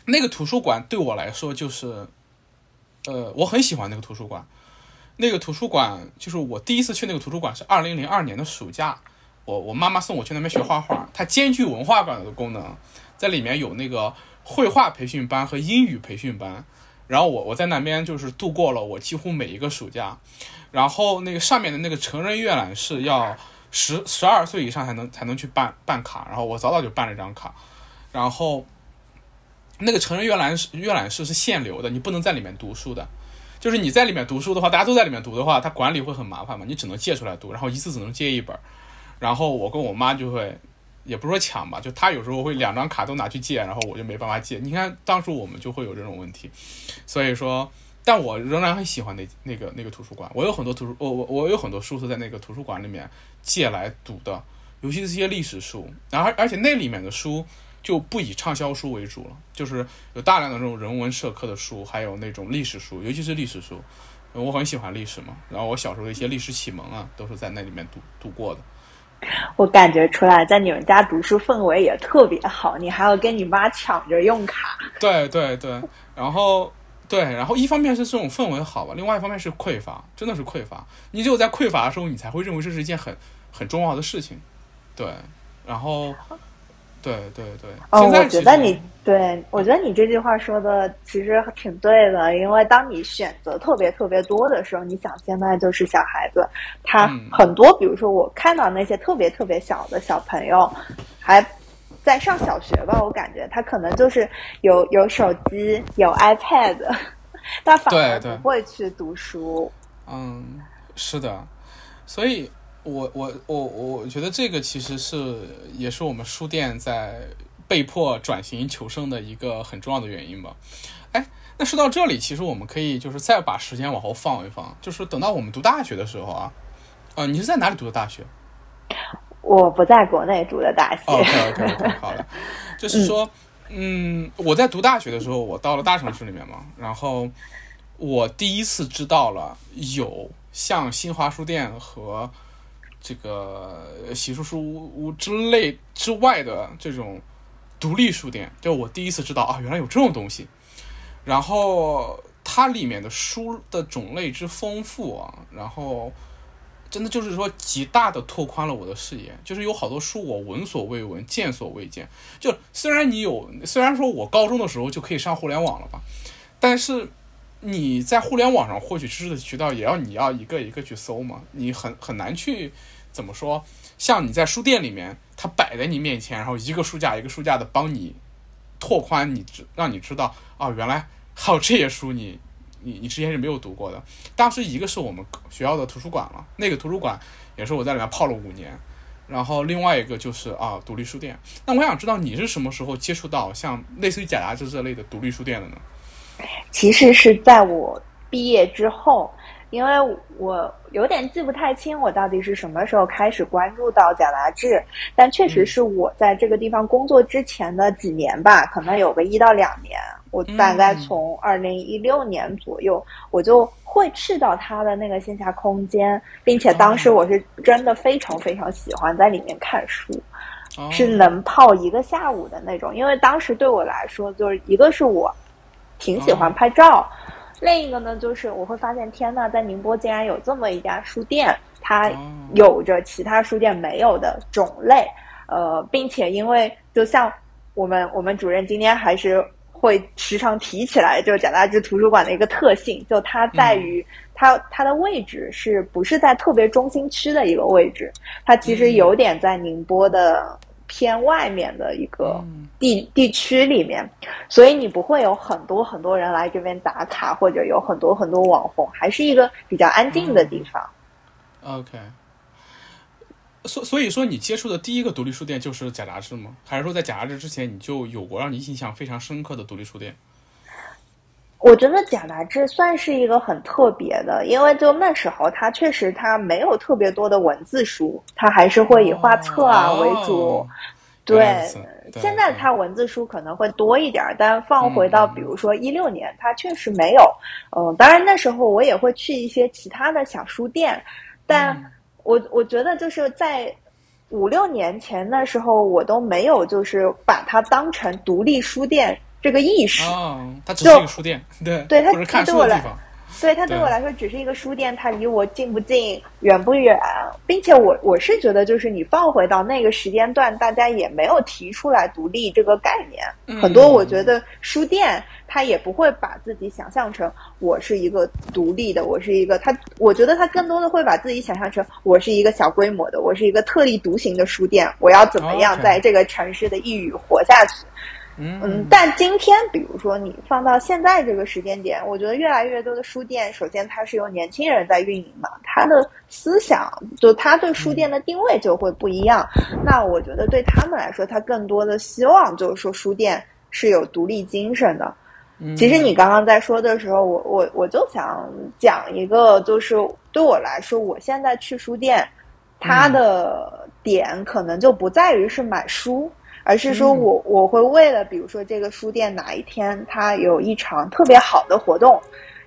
那个图书馆对我来说就是，呃，我很喜欢那个图书馆。那个图书馆就是我第一次去那个图书馆是二零零二年的暑假，我我妈妈送我去那边学画画，它兼具文化馆的功能，在里面有那个绘画培训班和英语培训班，然后我我在那边就是度过了我几乎每一个暑假，然后那个上面的那个成人阅览室要十十二岁以上才能才能去办办卡，然后我早早就办了一张卡，然后那个成人阅览室阅览室是限流的，你不能在里面读书的。就是你在里面读书的话，大家都在里面读的话，它管理会很麻烦嘛。你只能借出来读，然后一次只能借一本。然后我跟我妈就会，也不是说抢吧，就她有时候会两张卡都拿去借，然后我就没办法借。你看当时我们就会有这种问题，所以说，但我仍然很喜欢那那个那个图书馆。我有很多图书，我我我有很多书是在那个图书馆里面借来读的，尤其是一些历史书。然后而且那里面的书。就不以畅销书为主了，就是有大量的这种人文社科的书，还有那种历史书，尤其是历史书，我很喜欢历史嘛。然后我小时候的一些历史启蒙啊，都是在那里面读读过的。我感觉出来，在你们家读书氛围也特别好，你还要跟你妈抢着用卡。对对对，然后对，然后一方面是这种氛围好吧，另外一方面是匮乏，真的是匮乏。你只有在匮乏的时候，你才会认为这是一件很很重要的事情。对，然后。对对对，哦，我觉得你对我觉得你这句话说的其实挺对的，因为当你选择特别特别多的时候，你想现在就是小孩子，他很多，比如说我看到那些特别特别小的小朋友，还在上小学吧，我感觉他可能就是有有手机有 iPad，但反而不会去读书。嗯，是的，所以。我我我我觉得这个其实是也是我们书店在被迫转型求生的一个很重要的原因吧。哎，那说到这里，其实我们可以就是再把时间往后放一放，就是等到我们读大学的时候啊，呃，你是在哪里读的大学？我不在国内读的大学。OK OK OK，好的，就是说，嗯，我在读大学的时候，我到了大城市里面嘛，然后我第一次知道了有像新华书店和这个洗漱书屋之类之外的这种独立书店，就我第一次知道啊，原来有这种东西。然后它里面的书的种类之丰富啊，然后真的就是说极大的拓宽了我的视野。就是有好多书我闻所未闻、见所未见。就虽然你有，虽然说我高中的时候就可以上互联网了吧，但是。你在互联网上获取知识的渠道，也要你要一个一个去搜嘛，你很很难去怎么说？像你在书店里面，它摆在你面前，然后一个书架一个书架的帮你拓宽，你知让你知道啊，原来还有这些书，你你你之前是没有读过的。当时一个是我们学校的图书馆了，那个图书馆也是我在里面泡了五年，然后另外一个就是啊，独立书店。那我想知道你是什么时候接触到像类似于假杂志这类的独立书店的呢？其实是在我毕业之后，因为我有点记不太清我到底是什么时候开始关注到贾杂志，但确实是我在这个地方工作之前的几年吧，可能有个一到两年。我大概从二零一六年左右，我就会去到他的那个线下空间，并且当时我是真的非常非常喜欢在里面看书，是能泡一个下午的那种。因为当时对我来说，就是一个是我。挺喜欢拍照，另一个呢，就是我会发现，天呐，在宁波竟然有这么一家书店，它有着其他书店没有的种类，呃，并且因为就像我们我们主任今天还是会时常提起来，就是贾大志图书馆的一个特性，就它在于它它的位置是不是在特别中心区的一个位置，它其实有点在宁波的。偏外面的一个地地区里面，所以你不会有很多很多人来这边打卡，或者有很多很多网红，还是一个比较安静的地方。OK，所所以说，你接触的第一个独立书店就是假杂志吗？还是说在假杂志之前你就有过让你印象非常深刻的独立书店？我觉得贾达志算是一个很特别的，因为就那时候他确实他没有特别多的文字书，他还是会以画册啊为主。对，现在他文字书可能会多一点，但放回到比如说一六年，他确实没有。嗯，当然那时候我也会去一些其他的小书店，但我我觉得就是在五六年前那时候，我都没有就是把它当成独立书店。这个意识，它只是一个书店，对，对，它它对我来，对它对我来说只是一个书店，它离我近不近，远不远，并且我我是觉得，就是你放回到那个时间段，大家也没有提出来独立这个概念，很多我觉得书店它也不会把自己想象成我是一个独立的，我是一个，他我觉得他更多的会把自己想象成我是一个小规模的，我是一个特立独行的书店，我要怎么样在这个城市的一隅活下去。嗯，但今天，比如说你放到现在这个时间点，我觉得越来越多的书店，首先它是由年轻人在运营嘛，他的思想就他对书店的定位就会不一样。那我觉得对他们来说，他更多的希望就是说书店是有独立精神的。其实你刚刚在说的时候，我我我就想讲一个，就是对我来说，我现在去书店，它的点可能就不在于是买书。而是说，我我会为了，比如说这个书店哪一天它有一场特别好的活动，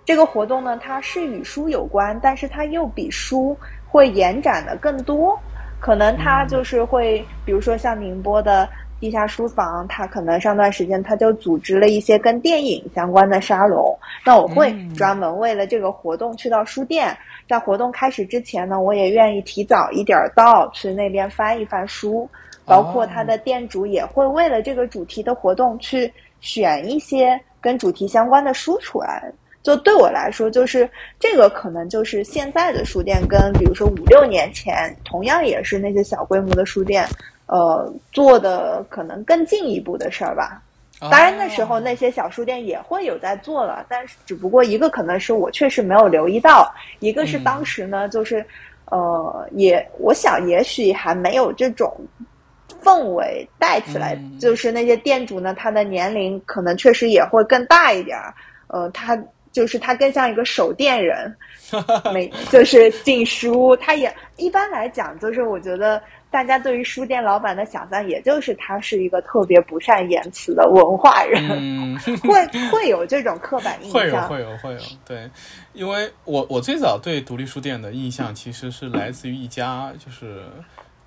这个活动呢，它是与书有关，但是它又比书会延展的更多。可能它就是会，比如说像宁波的地下书房，它可能上段时间它就组织了一些跟电影相关的沙龙。那我会专门为了这个活动去到书店，在活动开始之前呢，我也愿意提早一点到去那边翻一翻书。包括他的店主也会为了这个主题的活动去选一些跟主题相关的书出来。就对我来说，就是这个可能就是现在的书店跟比如说五六年前同样也是那些小规模的书店，呃，做的可能更进一步的事儿吧。当然那时候那些小书店也会有在做了，但是只不过一个可能是我确实没有留意到，一个是当时呢，就是呃，也我想也许还没有这种。氛围带起来，就是那些店主呢，他的年龄可能确实也会更大一点儿。呃，他就是他更像一个守店人，没就是进书。他也一般来讲，就是我觉得大家对于书店老板的想象，也就是他是一个特别不善言辞的文化人，会会有这种刻板印象。会有会有会有，对，因为我我最早对独立书店的印象，其实是来自于一家就是。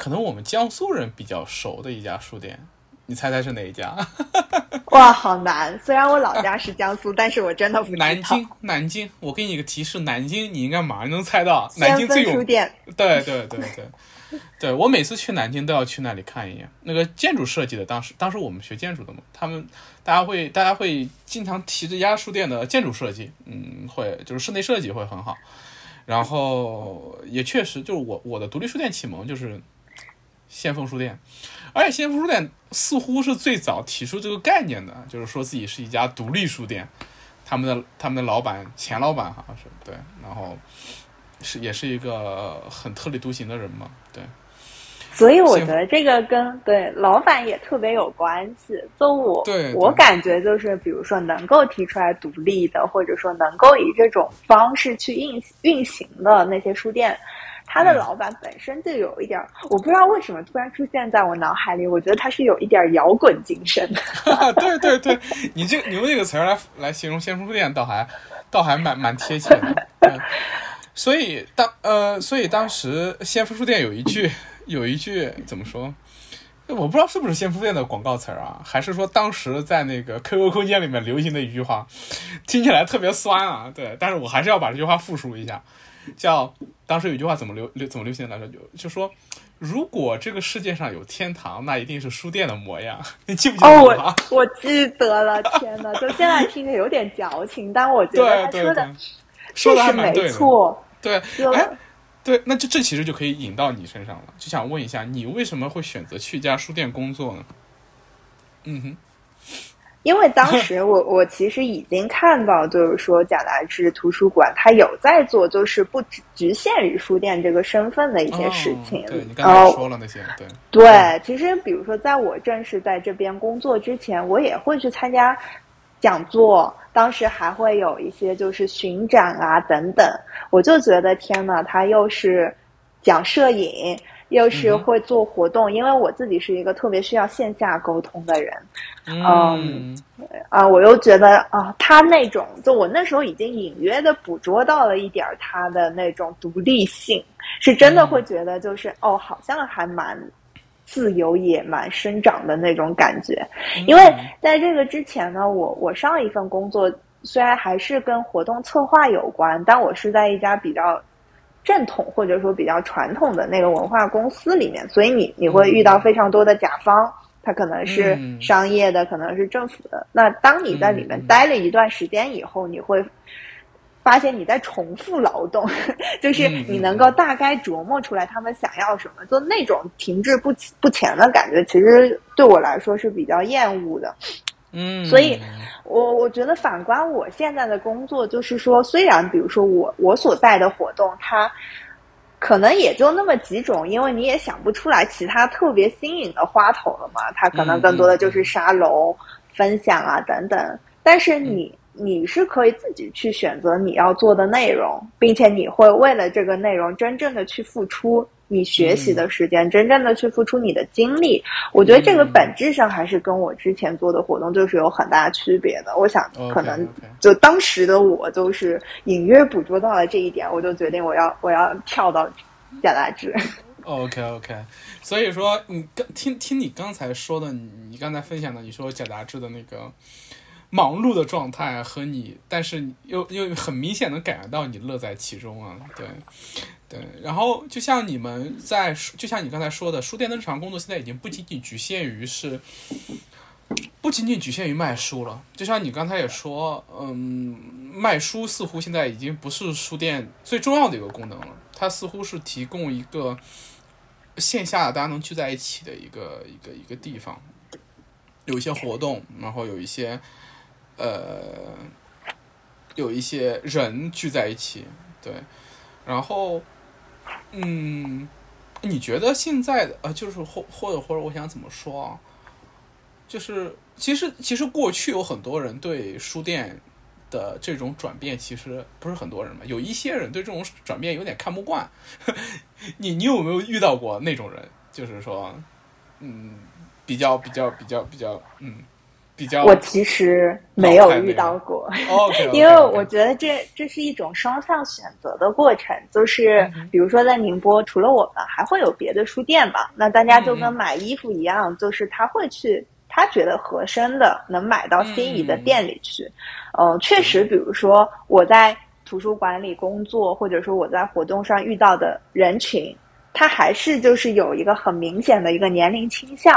可能我们江苏人比较熟的一家书店，你猜猜是哪一家？哇，好难！虽然我老家是江苏，但是我真的不南京，南京，我给你一个提示，南京，你应该马上能猜到。南京最有书店。对对对对，对 我每次去南京都要去那里看一眼。那个建筑设计的，当时当时我们学建筑的嘛，他们大家会大家会经常提这家书店的建筑设计，嗯，会就是室内设计会很好。然后也确实，就是我我的独立书店启蒙就是。先锋书店，而且先锋书店似乎是最早提出这个概念的，就是说自己是一家独立书店。他们的他们的老板钱老板好像是对，然后是也是一个很特立独行的人嘛，对。所以我觉得这个跟对老板也特别有关系。就我对我感觉就是，比如说能够提出来独立的，或者说能够以这种方式去运运行的那些书店。他的老板本身就有一点，我不知道为什么突然出现在我脑海里。我觉得他是有一点摇滚精神。对对对，你这你用这个词儿来来形容先锋书店，倒还倒还蛮蛮贴切的。所以当呃，所以当时先锋书店有一句有一句怎么说？我不知道是不是先锋店的广告词儿啊，还是说当时在那个 QQ 空间里面流行的一句话，听起来特别酸啊。对，但是我还是要把这句话复述一下。叫当时有一句话怎么流流怎么流行来着？就就说如果这个世界上有天堂，那一定是书店的模样。你记不记得？哦，我我记得了。天哪，就现在听着有点矫情，但我觉得他说的说的是没错。对，哎，对，那就这其实就可以引到你身上了。就想问一下，你为什么会选择去一家书店工作呢？嗯哼。因为当 时我我其实已经看到，就是说贾达志图书馆它有在做，就是不局限于书店这个身份的一些事情。对你刚才说了那些，对对，其实比如说在我正式在这边工作之前，我也会去参加讲座，当时还会有一些就是巡展啊等等，我就觉得天呐，他又是讲摄影。又是会做活动，因为我自己是一个特别需要线下沟通的人，嗯，啊，我又觉得啊，他那种，就我那时候已经隐约的捕捉到了一点他的那种独立性，是真的会觉得就是哦，好像还蛮自由，野蛮生长的那种感觉。因为在这个之前呢，我我上一份工作虽然还是跟活动策划有关，但我是在一家比较。正统或者说比较传统的那个文化公司里面，所以你你会遇到非常多的甲方，他可能是商业的，可能是政府的。那当你在里面待了一段时间以后，你会发现你在重复劳动，就是你能够大概琢磨出来他们想要什么，就那种停滞不不前的感觉，其实对我来说是比较厌恶的。嗯，所以，我我觉得反观我现在的工作，就是说，虽然比如说我我所在的活动，它可能也就那么几种，因为你也想不出来其他特别新颖的花头了嘛。它可能更多的就是沙龙、分享啊等等。但是你你是可以自己去选择你要做的内容，并且你会为了这个内容真正的去付出。你学习的时间，真正的去付出你的精力，我觉得这个本质上还是跟我之前做的活动就是有很大区别的。我想，可能就当时的我就是隐约捕捉到了这一点，我就决定我要我要跳到贾大志。OK OK，所以说你刚听听你刚才说的，你刚才分享的，你说贾达志的那个忙碌的状态和你，但是又又很明显能感觉到你乐在其中啊，对。对，然后就像你们在，就像你刚才说的，书店的日常工作现在已经不仅仅局限于是，不仅仅局限于卖书了。就像你刚才也说，嗯，卖书似乎现在已经不是书店最重要的一个功能了，它似乎是提供一个线下大家能聚在一起的一个一个一个地方，有一些活动，然后有一些，呃，有一些人聚在一起，对，然后。嗯，你觉得现在的呃，就是或或者或者，我想怎么说啊？就是其实其实过去有很多人对书店的这种转变，其实不是很多人嘛，有一些人对这种转变有点看不惯。你你有没有遇到过那种人？就是说，嗯，比较比较比较比较，嗯。我其实没有遇到过，因为我觉得这这是一种双向选择的过程。就是比如说在宁波，除了我们，还会有别的书店吧？那大家就跟买衣服一样，就是他会去他觉得合身的，能买到心仪的店里去。嗯，确实，比如说我在图书馆里工作，或者说我在活动上遇到的人群，他还是就是有一个很明显的一个年龄倾向。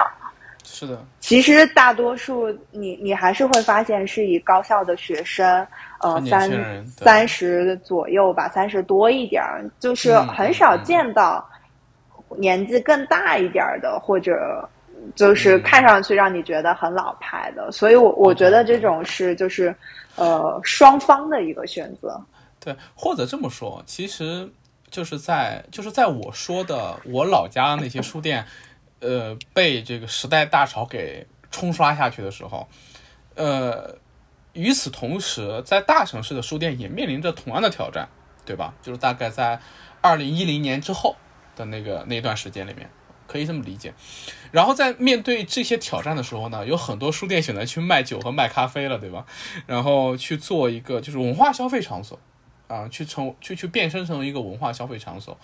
是的，其实大多数你你还是会发现是以高校的学生，呃，三三十左右吧，三十多一点儿，就是很少见到年纪更大一点的，或者就是看上去让你觉得很老派的。所以，我我觉得这种是就是呃双方的一个选择。对，或者这么说，其实就是在就是在我说的我老家那些书店。呃，被这个时代大潮给冲刷下去的时候，呃，与此同时，在大城市的书店也面临着同样的挑战，对吧？就是大概在二零一零年之后的那个那段时间里面，可以这么理解。然后在面对这些挑战的时候呢，有很多书店选择去卖酒和卖咖啡了，对吧？然后去做一个就是文化消费场所啊，去成去去变身成一个文化消费场所。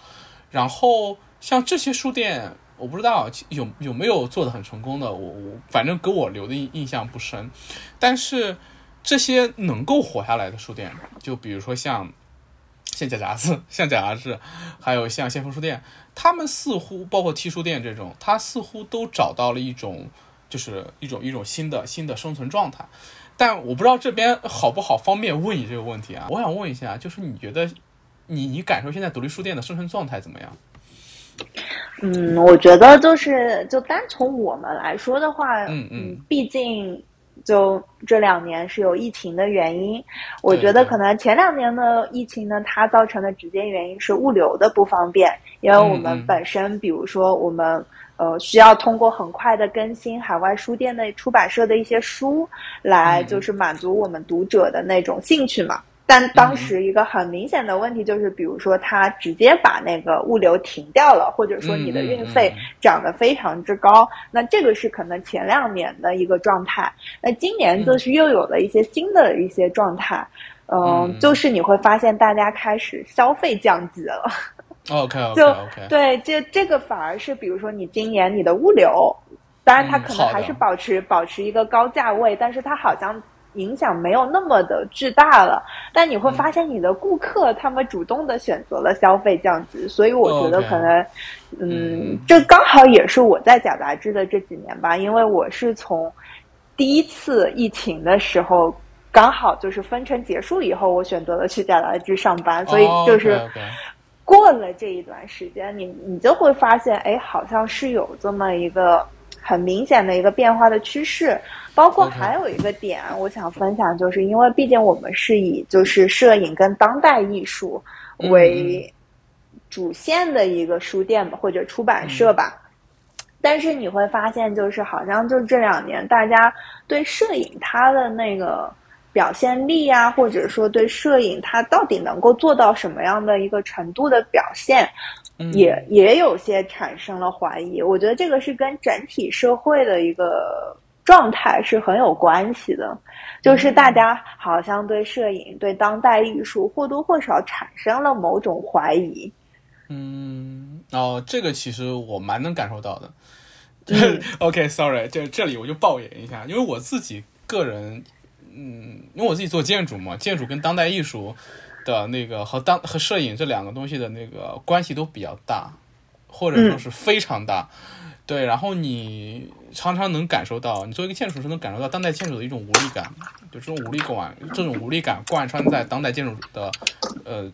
然后像这些书店。我不知道有有没有做的很成功的，我我反正给我留的印印象不深。但是这些能够活下来的书店，就比如说像像贾杂志、像贾杂志，还有像先锋书店，他们似乎包括 T 书店这种，他似乎都找到了一种就是一种一种新的新的生存状态。但我不知道这边好不好方便问你这个问题啊？我想问一下，就是你觉得你你感受现在独立书店的生存状态怎么样？嗯，我觉得就是就单从我们来说的话，嗯嗯，毕竟就这两年是有疫情的原因，我觉得可能前两年的疫情呢，它造成的直接原因是物流的不方便，因为我们本身，比如说我们呃需要通过很快的更新海外书店的出版社的一些书，来就是满足我们读者的那种兴趣嘛。但当时一个很明显的问题就是，比如说他直接把那个物流停掉了，或者说你的运费涨得非常之高，那这个是可能前两年的一个状态。那今年就是又有了一些新的一些状态，嗯，就是你会发现大家开始消费降级了。OK OK，就对，这这个反而是比如说你今年你的物流，当然它可能还是保持保持一个高价位，但是它好像。影响没有那么的巨大了，但你会发现你的顾客他们主动的选择了消费降级，所以我觉得可能，嗯，这刚好也是我在假杂志的这几年吧，因为我是从第一次疫情的时候，刚好就是分成结束以后，我选择了去假杂志上班，所以就是过了这一段时间，你你就会发现，哎，好像是有这么一个很明显的一个变化的趋势。包括还有一个点，我想分享，就是因为毕竟我们是以就是摄影跟当代艺术为主线的一个书店，或者出版社吧。但是你会发现，就是好像就这两年，大家对摄影它的那个表现力啊，或者说对摄影它到底能够做到什么样的一个程度的表现，也也有些产生了怀疑。我觉得这个是跟整体社会的一个。状态是很有关系的，就是大家好像对摄影、对当代艺术或多或少产生了某种怀疑。嗯，哦，这个其实我蛮能感受到的。OK，Sorry，这这里我就抱怨一下，因为我自己个人，嗯，因为我自己做建筑嘛，建筑跟当代艺术的那个和当和摄影这两个东西的那个关系都比较大，或者说是非常大。对，然后你常常能感受到，你作为一个建筑师能感受到当代建筑的一种无力感，就这种无力感，这种无力感贯穿在当代建筑的呃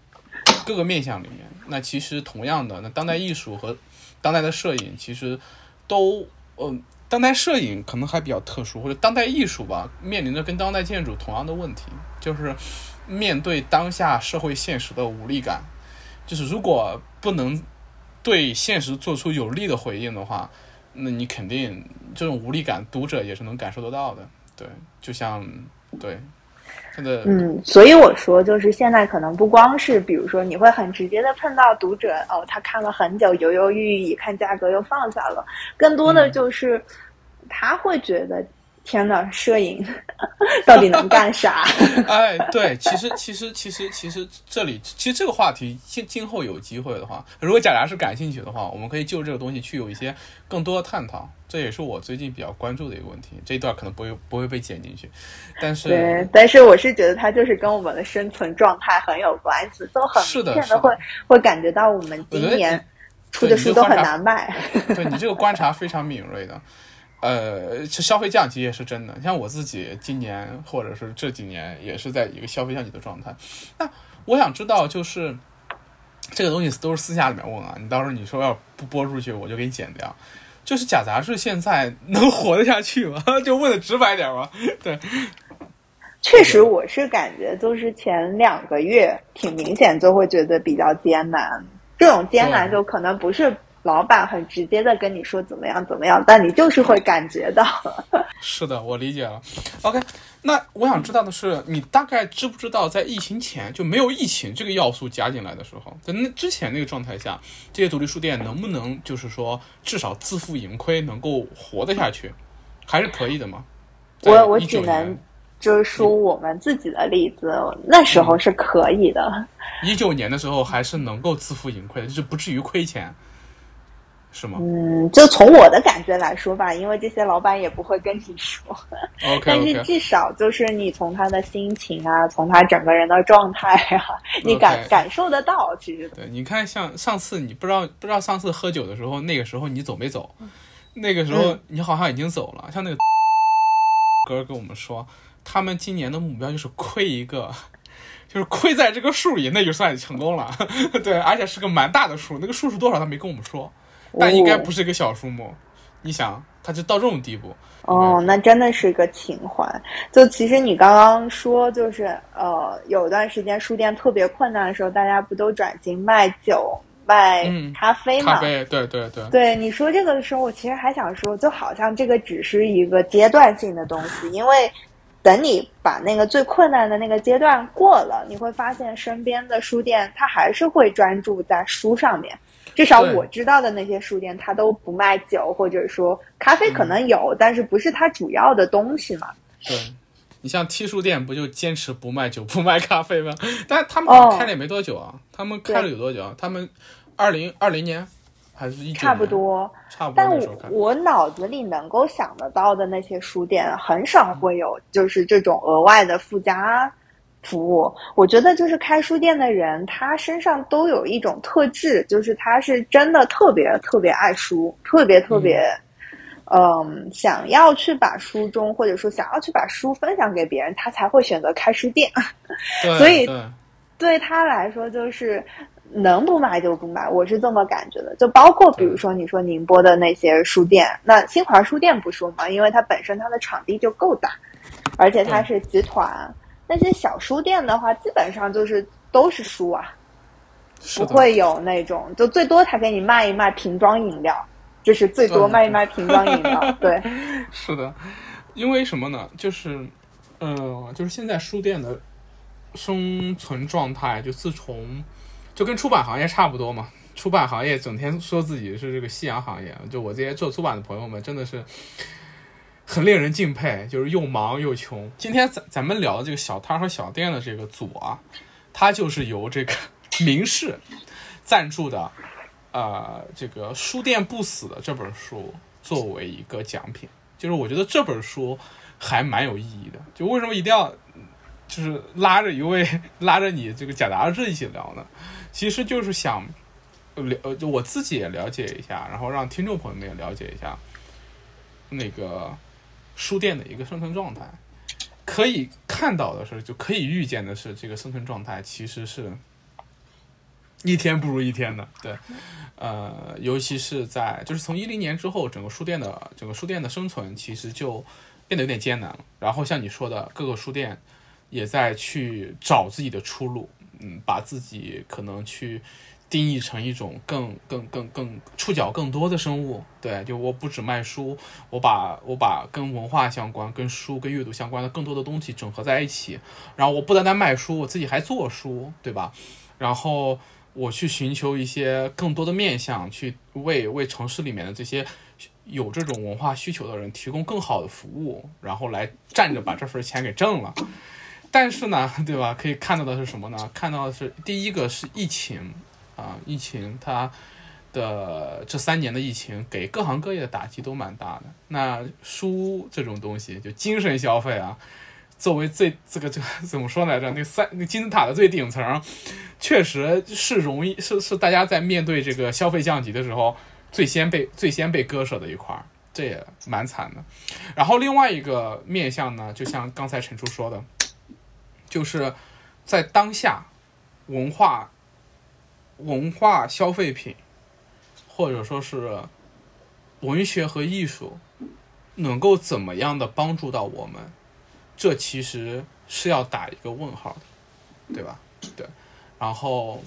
各个面向里面。那其实同样的，那当代艺术和当代的摄影其实都，嗯，当代摄影可能还比较特殊，或者当代艺术吧，面临着跟当代建筑同样的问题，就是面对当下社会现实的无力感，就是如果不能对现实做出有力的回应的话。那你肯定这种无力感，读者也是能感受得到的。对，就像对，他的嗯，所以我说，就是现在可能不光是，比如说你会很直接的碰到读者哦，他看了很久，犹犹豫豫，一看价格又放下了，更多的就是他会觉得。天呐，摄影到底能干啥？哎，对，其实其实其实其实这里其实这个话题，今今后有机会的话，如果贾达是感兴趣的话，我们可以就这个东西去有一些更多的探讨。这也是我最近比较关注的一个问题。这一段可能不会不会被剪进去，但是对，但是我是觉得它就是跟我们的生存状态很有关系，都很明显的会会感觉到我们今年出的书都很难卖。对你这个观察非常敏锐的。呃，消费降级也是真的。像我自己今年或者是这几年也是在一个消费降级的状态。那我想知道，就是这个东西都是私下里面问啊。你到时候你说要不播出去，我就给你剪掉。就是假杂志现在能活得下去吗？就问的直白点吧。对，确实我是感觉，就是前两个月挺明显就会觉得比较艰难。这种艰难就可能不是。老板很直接的跟你说怎么样怎么样，但你就是会感觉到。是的，我理解了。OK，那我想知道的是，你大概知不知道，在疫情前就没有疫情这个要素加进来的时候，在那之前那个状态下，这些独立书店能不能就是说至少自负盈亏，能够活得下去，还是可以的吗？我我只能就是说我们自己的例子，那时候是可以的。一九年的时候还是能够自负盈亏的，就是不至于亏钱。是吗？嗯，就从我的感觉来说吧，因为这些老板也不会跟你说。OK，但是至少就是你从他的心情啊，从他整个人的状态啊，你感感受得到。其实，对，你看，像上次你不知道不知道上次喝酒的时候，那个时候你走没走？那个时候你好像已经走了。像那个 哥跟我们说，他们今年的目标就是亏一个，就是亏在这个数里，那就算成功了。对，而且是个蛮大的数，那个数是多少他没跟我们说。但应该不是一个小数目，你想，他就到这种地步。哦，那真的是个情怀。就其实你刚刚说，就是呃，有段时间书店特别困难的时候，大家不都转型卖酒、卖咖啡吗？咖啡，对对对。对你说这个的时候，我其实还想说，就好像这个只是一个阶段性的东西，因为等你把那个最困难的那个阶段过了，你会发现身边的书店它还是会专注在书上面。至少我知道的那些书店，它都不卖酒，或者说咖啡可能有，但是不是它主要的东西嘛？对，你像 T 书店不就坚持不卖酒、不卖咖啡吗？但他们开了也没多久啊，他们开了有多久啊？他们二零二零年还是一差不多，差不多。但我我脑子里能够想得到的那些书店，很少会有就是这种额外的附加。服务，我觉得就是开书店的人，他身上都有一种特质，就是他是真的特别特别爱书，特别特别，嗯，想要去把书中或者说想要去把书分享给别人，他才会选择开书店。所以对他来说，就是能不买就不买，我是这么感觉的。就包括比如说你说宁波的那些书店，那新华书店不说嘛，因为它本身它的场地就够大，而且它是集团。那些小书店的话，基本上就是都是书啊，不会有那种，就最多他给你卖一卖瓶装饮料，就是最多卖一卖瓶装饮料。对，是的，因为什么呢？就是，呃，就是现在书店的生存状态，就自从就跟出版行业差不多嘛。出版行业整天说自己是这个夕阳行业，就我这些做出版的朋友们，真的是。很令人敬佩，就是又忙又穷。今天咱咱们聊的这个小摊和小店的这个组啊，它就是由这个 名士赞助的，呃，这个书店不死的这本书作为一个奖品。就是我觉得这本书还蛮有意义的。就为什么一定要就是拉着一位拉着你这个贾达志一起聊呢？其实就是想了，就我自己也了解一下，然后让听众朋友们也了解一下那个。书店的一个生存状态，可以看到的是，就可以预见的是，这个生存状态其实是一天不如一天的。对，呃，尤其是在就是从一零年之后，整个书店的整个书店的生存其实就变得有点艰难了。然后像你说的，各个书店也在去找自己的出路，嗯，把自己可能去。定义成一种更更更更触角更多的生物，对，就我不只卖书，我把我把跟文化相关、跟书、跟阅读相关的更多的东西整合在一起，然后我不单单卖书，我自己还做书，对吧？然后我去寻求一些更多的面向，去为为城市里面的这些有这种文化需求的人提供更好的服务，然后来站着把这份钱给挣了。但是呢，对吧？可以看到的是什么呢？看到的是第一个是疫情。啊，疫情它的这三年的疫情给各行各业的打击都蛮大的。那书这种东西，就精神消费啊，作为最这个这个 怎么说来着？那三那金字塔的最顶层，确实是容易是是大家在面对这个消费降级的时候最先被最先被割舍的一块儿，这也蛮惨的。然后另外一个面向呢，就像刚才陈叔说的，就是在当下文化。文化消费品，或者说是文学和艺术，能够怎么样的帮助到我们？这其实是要打一个问号的，对吧？对。然后，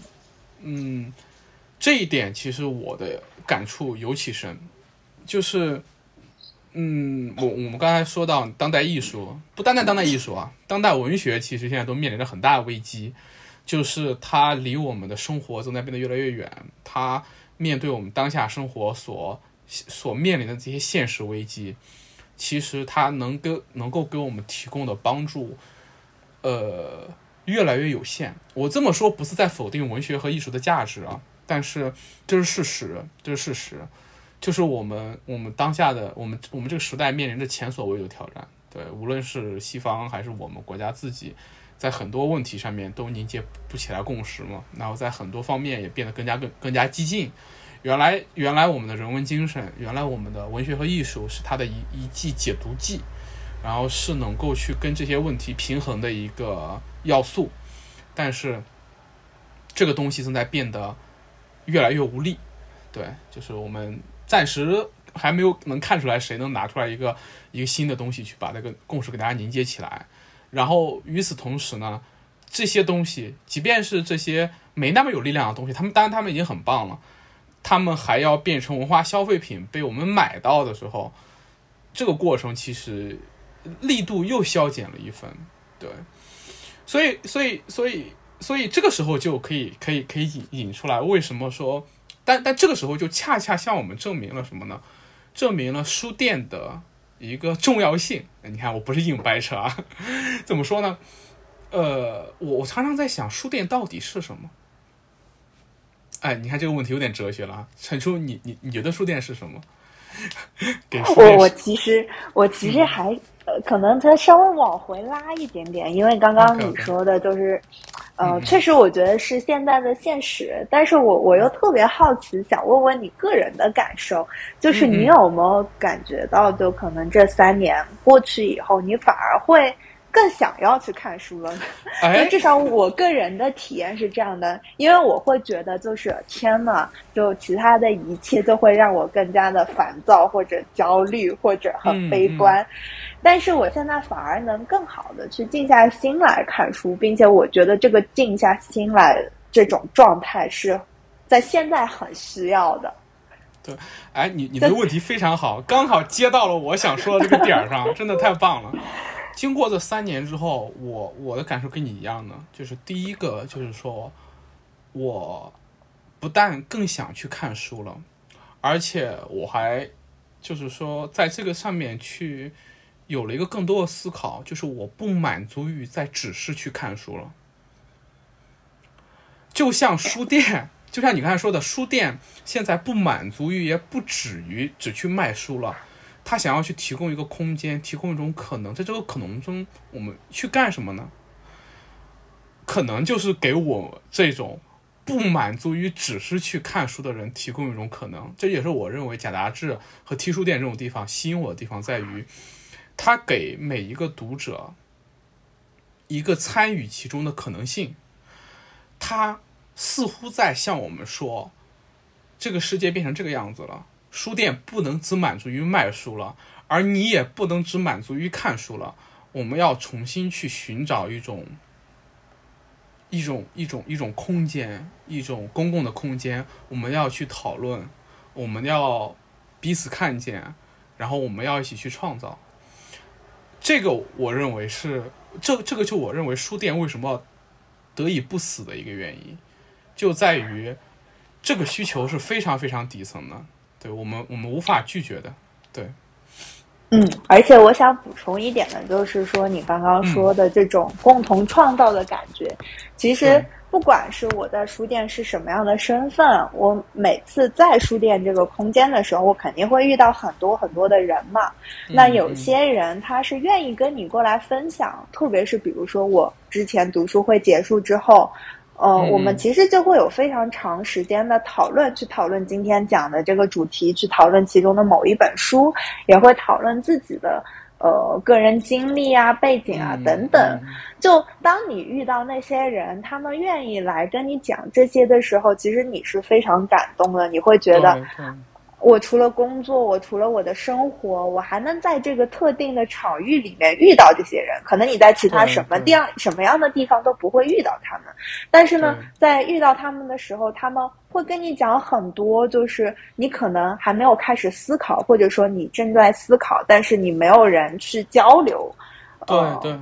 嗯，这一点其实我的感触尤其深，就是，嗯，我我们刚才说到当代艺术，不单单当代艺术啊，当代文学其实现在都面临着很大的危机。就是它离我们的生活正在变得越来越远，它面对我们当下生活所所面临的这些现实危机，其实它能给能够给我们提供的帮助，呃，越来越有限。我这么说不是在否定文学和艺术的价值啊，但是这是事实，这是事实，就是我们我们当下的我们我们这个时代面临着前所未有的挑战，对，无论是西方还是我们国家自己。在很多问题上面都凝结不起来共识嘛，然后在很多方面也变得更加更更加激进。原来原来我们的人文精神，原来我们的文学和艺术是它的一一剂解毒剂，然后是能够去跟这些问题平衡的一个要素。但是这个东西正在变得越来越无力。对，就是我们暂时还没有能看出来谁能拿出来一个一个新的东西去把那个共识给大家凝结起来。然后与此同时呢，这些东西，即便是这些没那么有力量的东西，他们当然他们已经很棒了，他们还要变成文化消费品被我们买到的时候，这个过程其实力度又消减了一分。对，所以所以所以所以这个时候就可以可以可以引引出来，为什么说？但但这个时候就恰恰向我们证明了什么呢？证明了书店的一个重要性。你看，我不是硬掰扯啊，怎么说呢？呃，我我常常在想，书店到底是什么？哎，你看这个问题有点哲学了啊。陈初，你你你觉得书店是什么？我我其实我其实还呃，可能它稍微往回拉一点点，因为刚刚你说的就是。呃，确实，我觉得是现在的现实。但是我我又特别好奇，想问问你个人的感受，就是你有没有感觉到，就可能这三年过去以后，你反而会。更想要去看书了，哎。至少我个人的体验是这样的，因为我会觉得就是天呐，就其他的一切就会让我更加的烦躁或者焦虑或者很悲观，但是我现在反而能更好的去静下心来看书，并且我觉得这个静下心来这种状态是在现在很需要的。对，哎，你你的问题非常好，刚好接到了我想说的这个点儿上，真的太棒了。经过这三年之后，我我的感受跟你一样的，就是第一个就是说，我不但更想去看书了，而且我还就是说在这个上面去有了一个更多的思考，就是我不满足于在只是去看书了，就像书店，就像你刚才说的，书店现在不满足于，也不止于只去卖书了。他想要去提供一个空间，提供一种可能，在这个可能中，我们去干什么呢？可能就是给我这种不满足于只是去看书的人提供一种可能。这也是我认为假杂志和 T 书店这种地方吸引我的地方，在于它给每一个读者一个参与其中的可能性。它似乎在向我们说，这个世界变成这个样子了。书店不能只满足于卖书了，而你也不能只满足于看书了。我们要重新去寻找一种、一种、一种、一种空间，一种公共的空间。我们要去讨论，我们要彼此看见，然后我们要一起去创造。这个我认为是这这个就我认为书店为什么得以不死的一个原因，就在于这个需求是非常非常底层的。对我们，我们无法拒绝的。对，嗯，而且我想补充一点呢，就是说你刚刚说的这种共同创造的感觉，其实不管是我在书店是什么样的身份，我每次在书店这个空间的时候，我肯定会遇到很多很多的人嘛。那有些人他是愿意跟你过来分享，特别是比如说我之前读书会结束之后。呃，我们其实就会有非常长时间的讨论，去讨论今天讲的这个主题，去讨论其中的某一本书，也会讨论自己的呃个人经历啊、背景啊等等。就当你遇到那些人，他们愿意来跟你讲这些的时候，其实你是非常感动的，你会觉得。我除了工作，我除了我的生活，我还能在这个特定的场域里面遇到这些人。可能你在其他什么地方、什么样的地方都不会遇到他们，但是呢，在遇到他们的时候，他们会跟你讲很多，就是你可能还没有开始思考，或者说你正在思考，但是你没有人去交流。对对，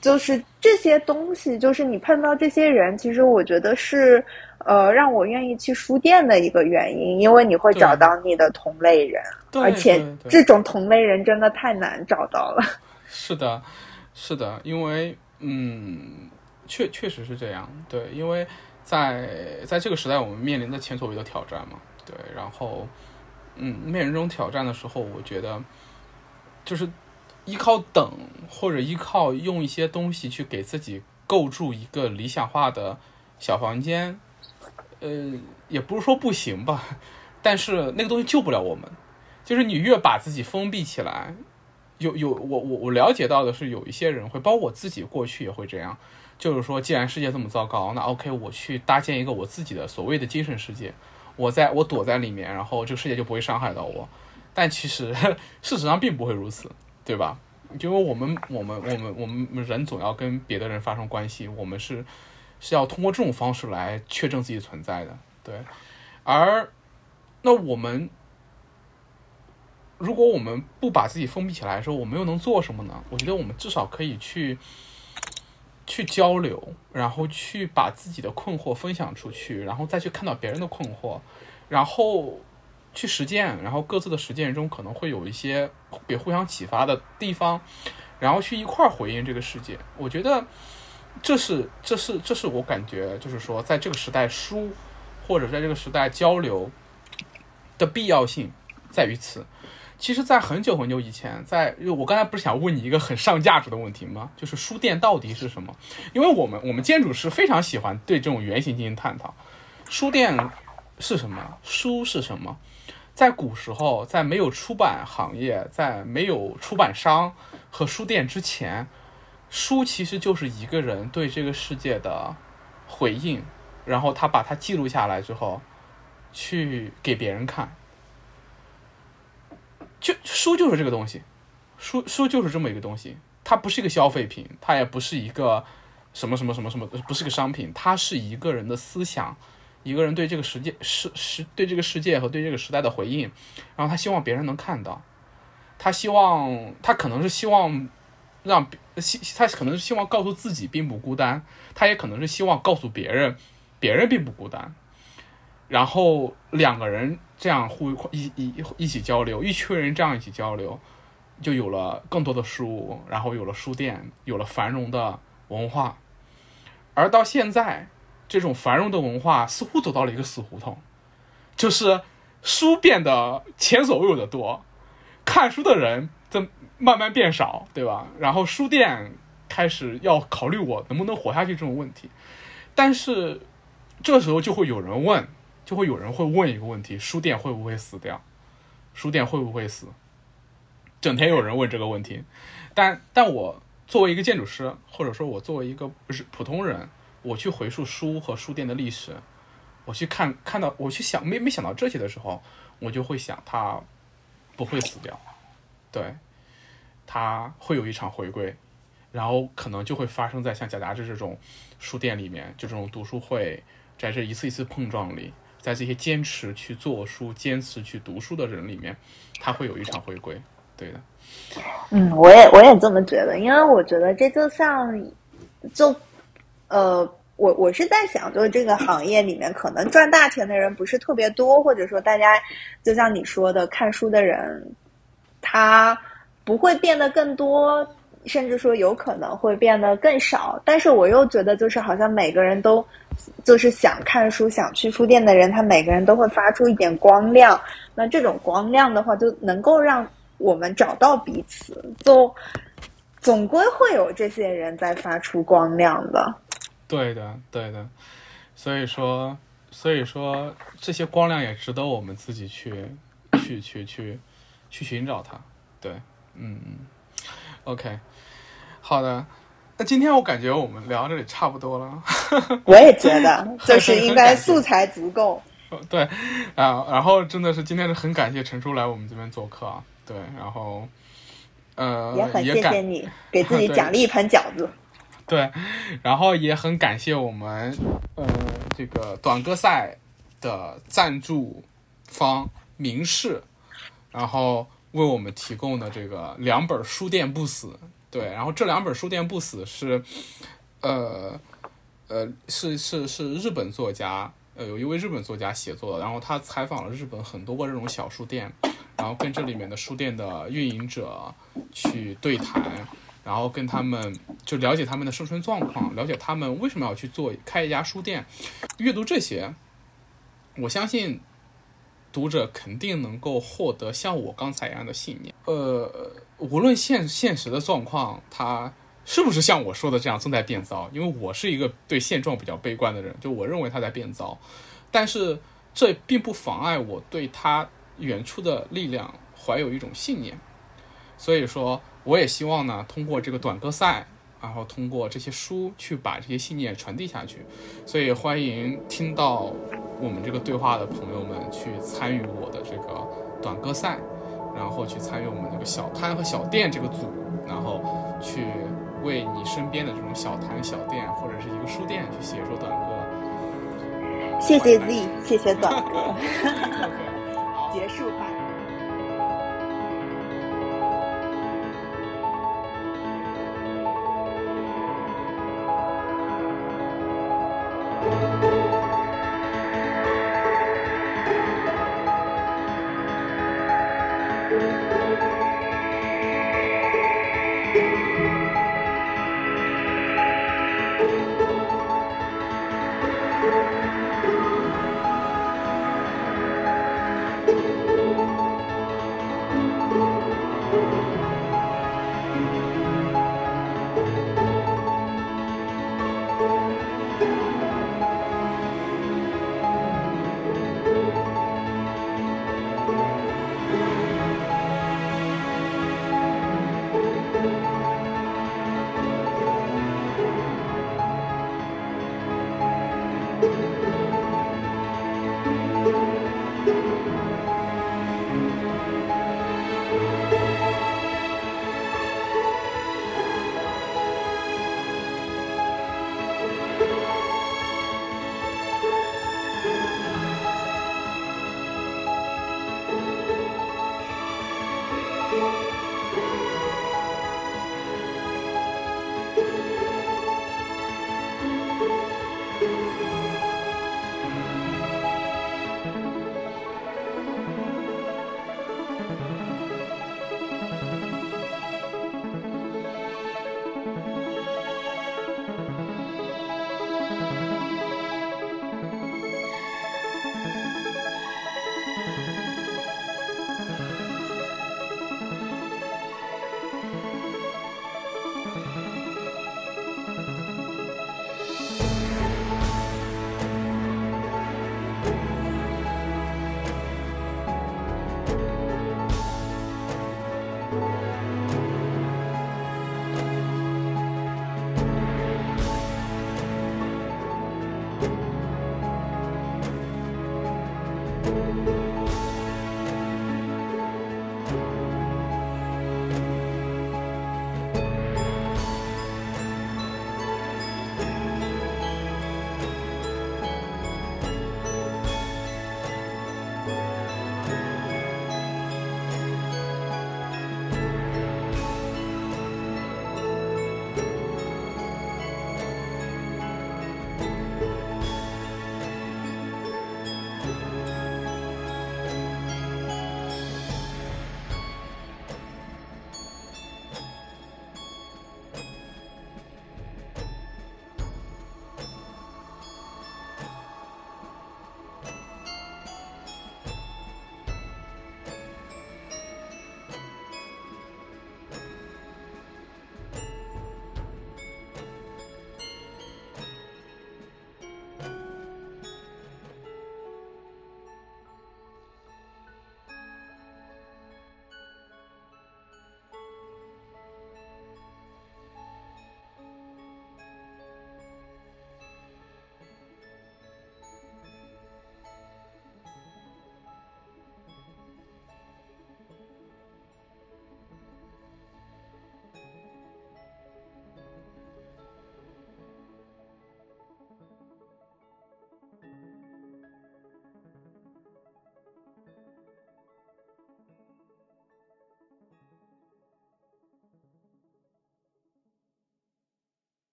就是这些东西，就是你碰到这些人，其实我觉得是。呃，让我愿意去书店的一个原因，因为你会找到你的同类人，而且这种同类人真的太难找到了。是的，是的，因为嗯，确确实是这样。对，因为在在这个时代，我们面临着前所未有的挑战嘛。对，然后嗯，面临这种挑战的时候，我觉得就是依靠等，或者依靠用一些东西去给自己构筑一个理想化的小房间。呃，也不是说不行吧，但是那个东西救不了我们。就是你越把自己封闭起来，有有我我我了解到的是，有一些人会，包括我自己过去也会这样。就是说，既然世界这么糟糕，那 OK，我去搭建一个我自己的所谓的精神世界，我在我躲在里面，然后这个世界就不会伤害到我。但其实 事实上并不会如此，对吧？因为我们我们我们我们人总要跟别的人发生关系，我们是是要通过这种方式来确证自己存在的，对。而那我们如果我们不把自己封闭起来的时候，我们又能做什么呢？我觉得我们至少可以去去交流，然后去把自己的困惑分享出去，然后再去看到别人的困惑，然后。去实践，然后各自的实践中可能会有一些别互相启发的地方，然后去一块儿回应这个世界。我觉得这是这是这是我感觉就是说，在这个时代书或者在这个时代交流的必要性在于此。其实，在很久很久以前，在我刚才不是想问你一个很上价值的问题吗？就是书店到底是什么？因为我们我们建筑师非常喜欢对这种原型进行探讨。书店是什么？书是什么？在古时候，在没有出版行业，在没有出版商和书店之前，书其实就是一个人对这个世界的回应，然后他把它记录下来之后，去给别人看。就书就是这个东西，书书就是这么一个东西，它不是一个消费品，它也不是一个什么什么什么什么，不是个商品，它是一个人的思想。一个人对这个世界世世对这个世界和对这个时代的回应，然后他希望别人能看到，他希望他可能是希望让希他可能是希望告诉自己并不孤单，他也可能是希望告诉别人别人并不孤单，然后两个人这样互一一一起交流，一群人这样一起交流，就有了更多的书，然后有了书店，有了繁荣的文化，而到现在。这种繁荣的文化似乎走到了一个死胡同，就是书变得前所未有的多，看书的人在慢慢变少，对吧？然后书店开始要考虑我能不能活下去这种问题，但是这时候就会有人问，就会有人会问一个问题：书店会不会死掉？书店会不会死？整天有人问这个问题，但但我作为一个建筑师，或者说我作为一个不是普通人。我去回溯书和书店的历史，我去看看到我去想没没想到这些的时候，我就会想他不会死掉，对，他会有一场回归，然后可能就会发生在像贾杂志这种书店里面，就这种读书会，在这一次一次碰撞里，在这些坚持去做书、坚持去读书的人里面，他会有一场回归，对的。嗯，我也我也这么觉得，因为我觉得这就像就。呃，我我是在想，就是这个行业里面可能赚大钱的人不是特别多，或者说大家就像你说的，看书的人他不会变得更多，甚至说有可能会变得更少。但是我又觉得，就是好像每个人都就是想看书、想去书店的人，他每个人都会发出一点光亮。那这种光亮的话，就能够让我们找到彼此，就总归会有这些人在发出光亮的。对的，对的，所以说，所以说这些光亮也值得我们自己去，去去去，去寻找它。对，嗯嗯，OK，好的，那今天我感觉我们聊这里差不多了。我也觉得，就 是应该素材足够。对，啊，然后真的是今天是很感谢陈叔来我们这边做客啊。对，然后，呃，也很谢谢你给自己奖励一盘饺子。对，然后也很感谢我们，呃，这个短歌赛的赞助方明世，然后为我们提供的这个两本书店不死。对，然后这两本书店不死是，呃，呃，是是是日本作家，呃，有一位日本作家写作的，然后他采访了日本很多个这种小书店，然后跟这里面的书店的运营者去对谈。然后跟他们就了解他们的生存状况，了解他们为什么要去做开一家书店，阅读这些，我相信读者肯定能够获得像我刚才一样的信念。呃，无论现现实的状况它是不是像我说的这样正在变糟，因为我是一个对现状比较悲观的人，就我认为它在变糟，但是这并不妨碍我对它远处的力量怀有一种信念，所以说。我也希望呢，通过这个短歌赛，然后通过这些书去把这些信念传递下去。所以欢迎听到我们这个对话的朋友们去参与我的这个短歌赛，然后去参与我们这个小摊和小店这个组，然后去为你身边的这种小摊小店或者是一个书店去写一首短歌。谢谢 Z，谢谢短歌。结束吧。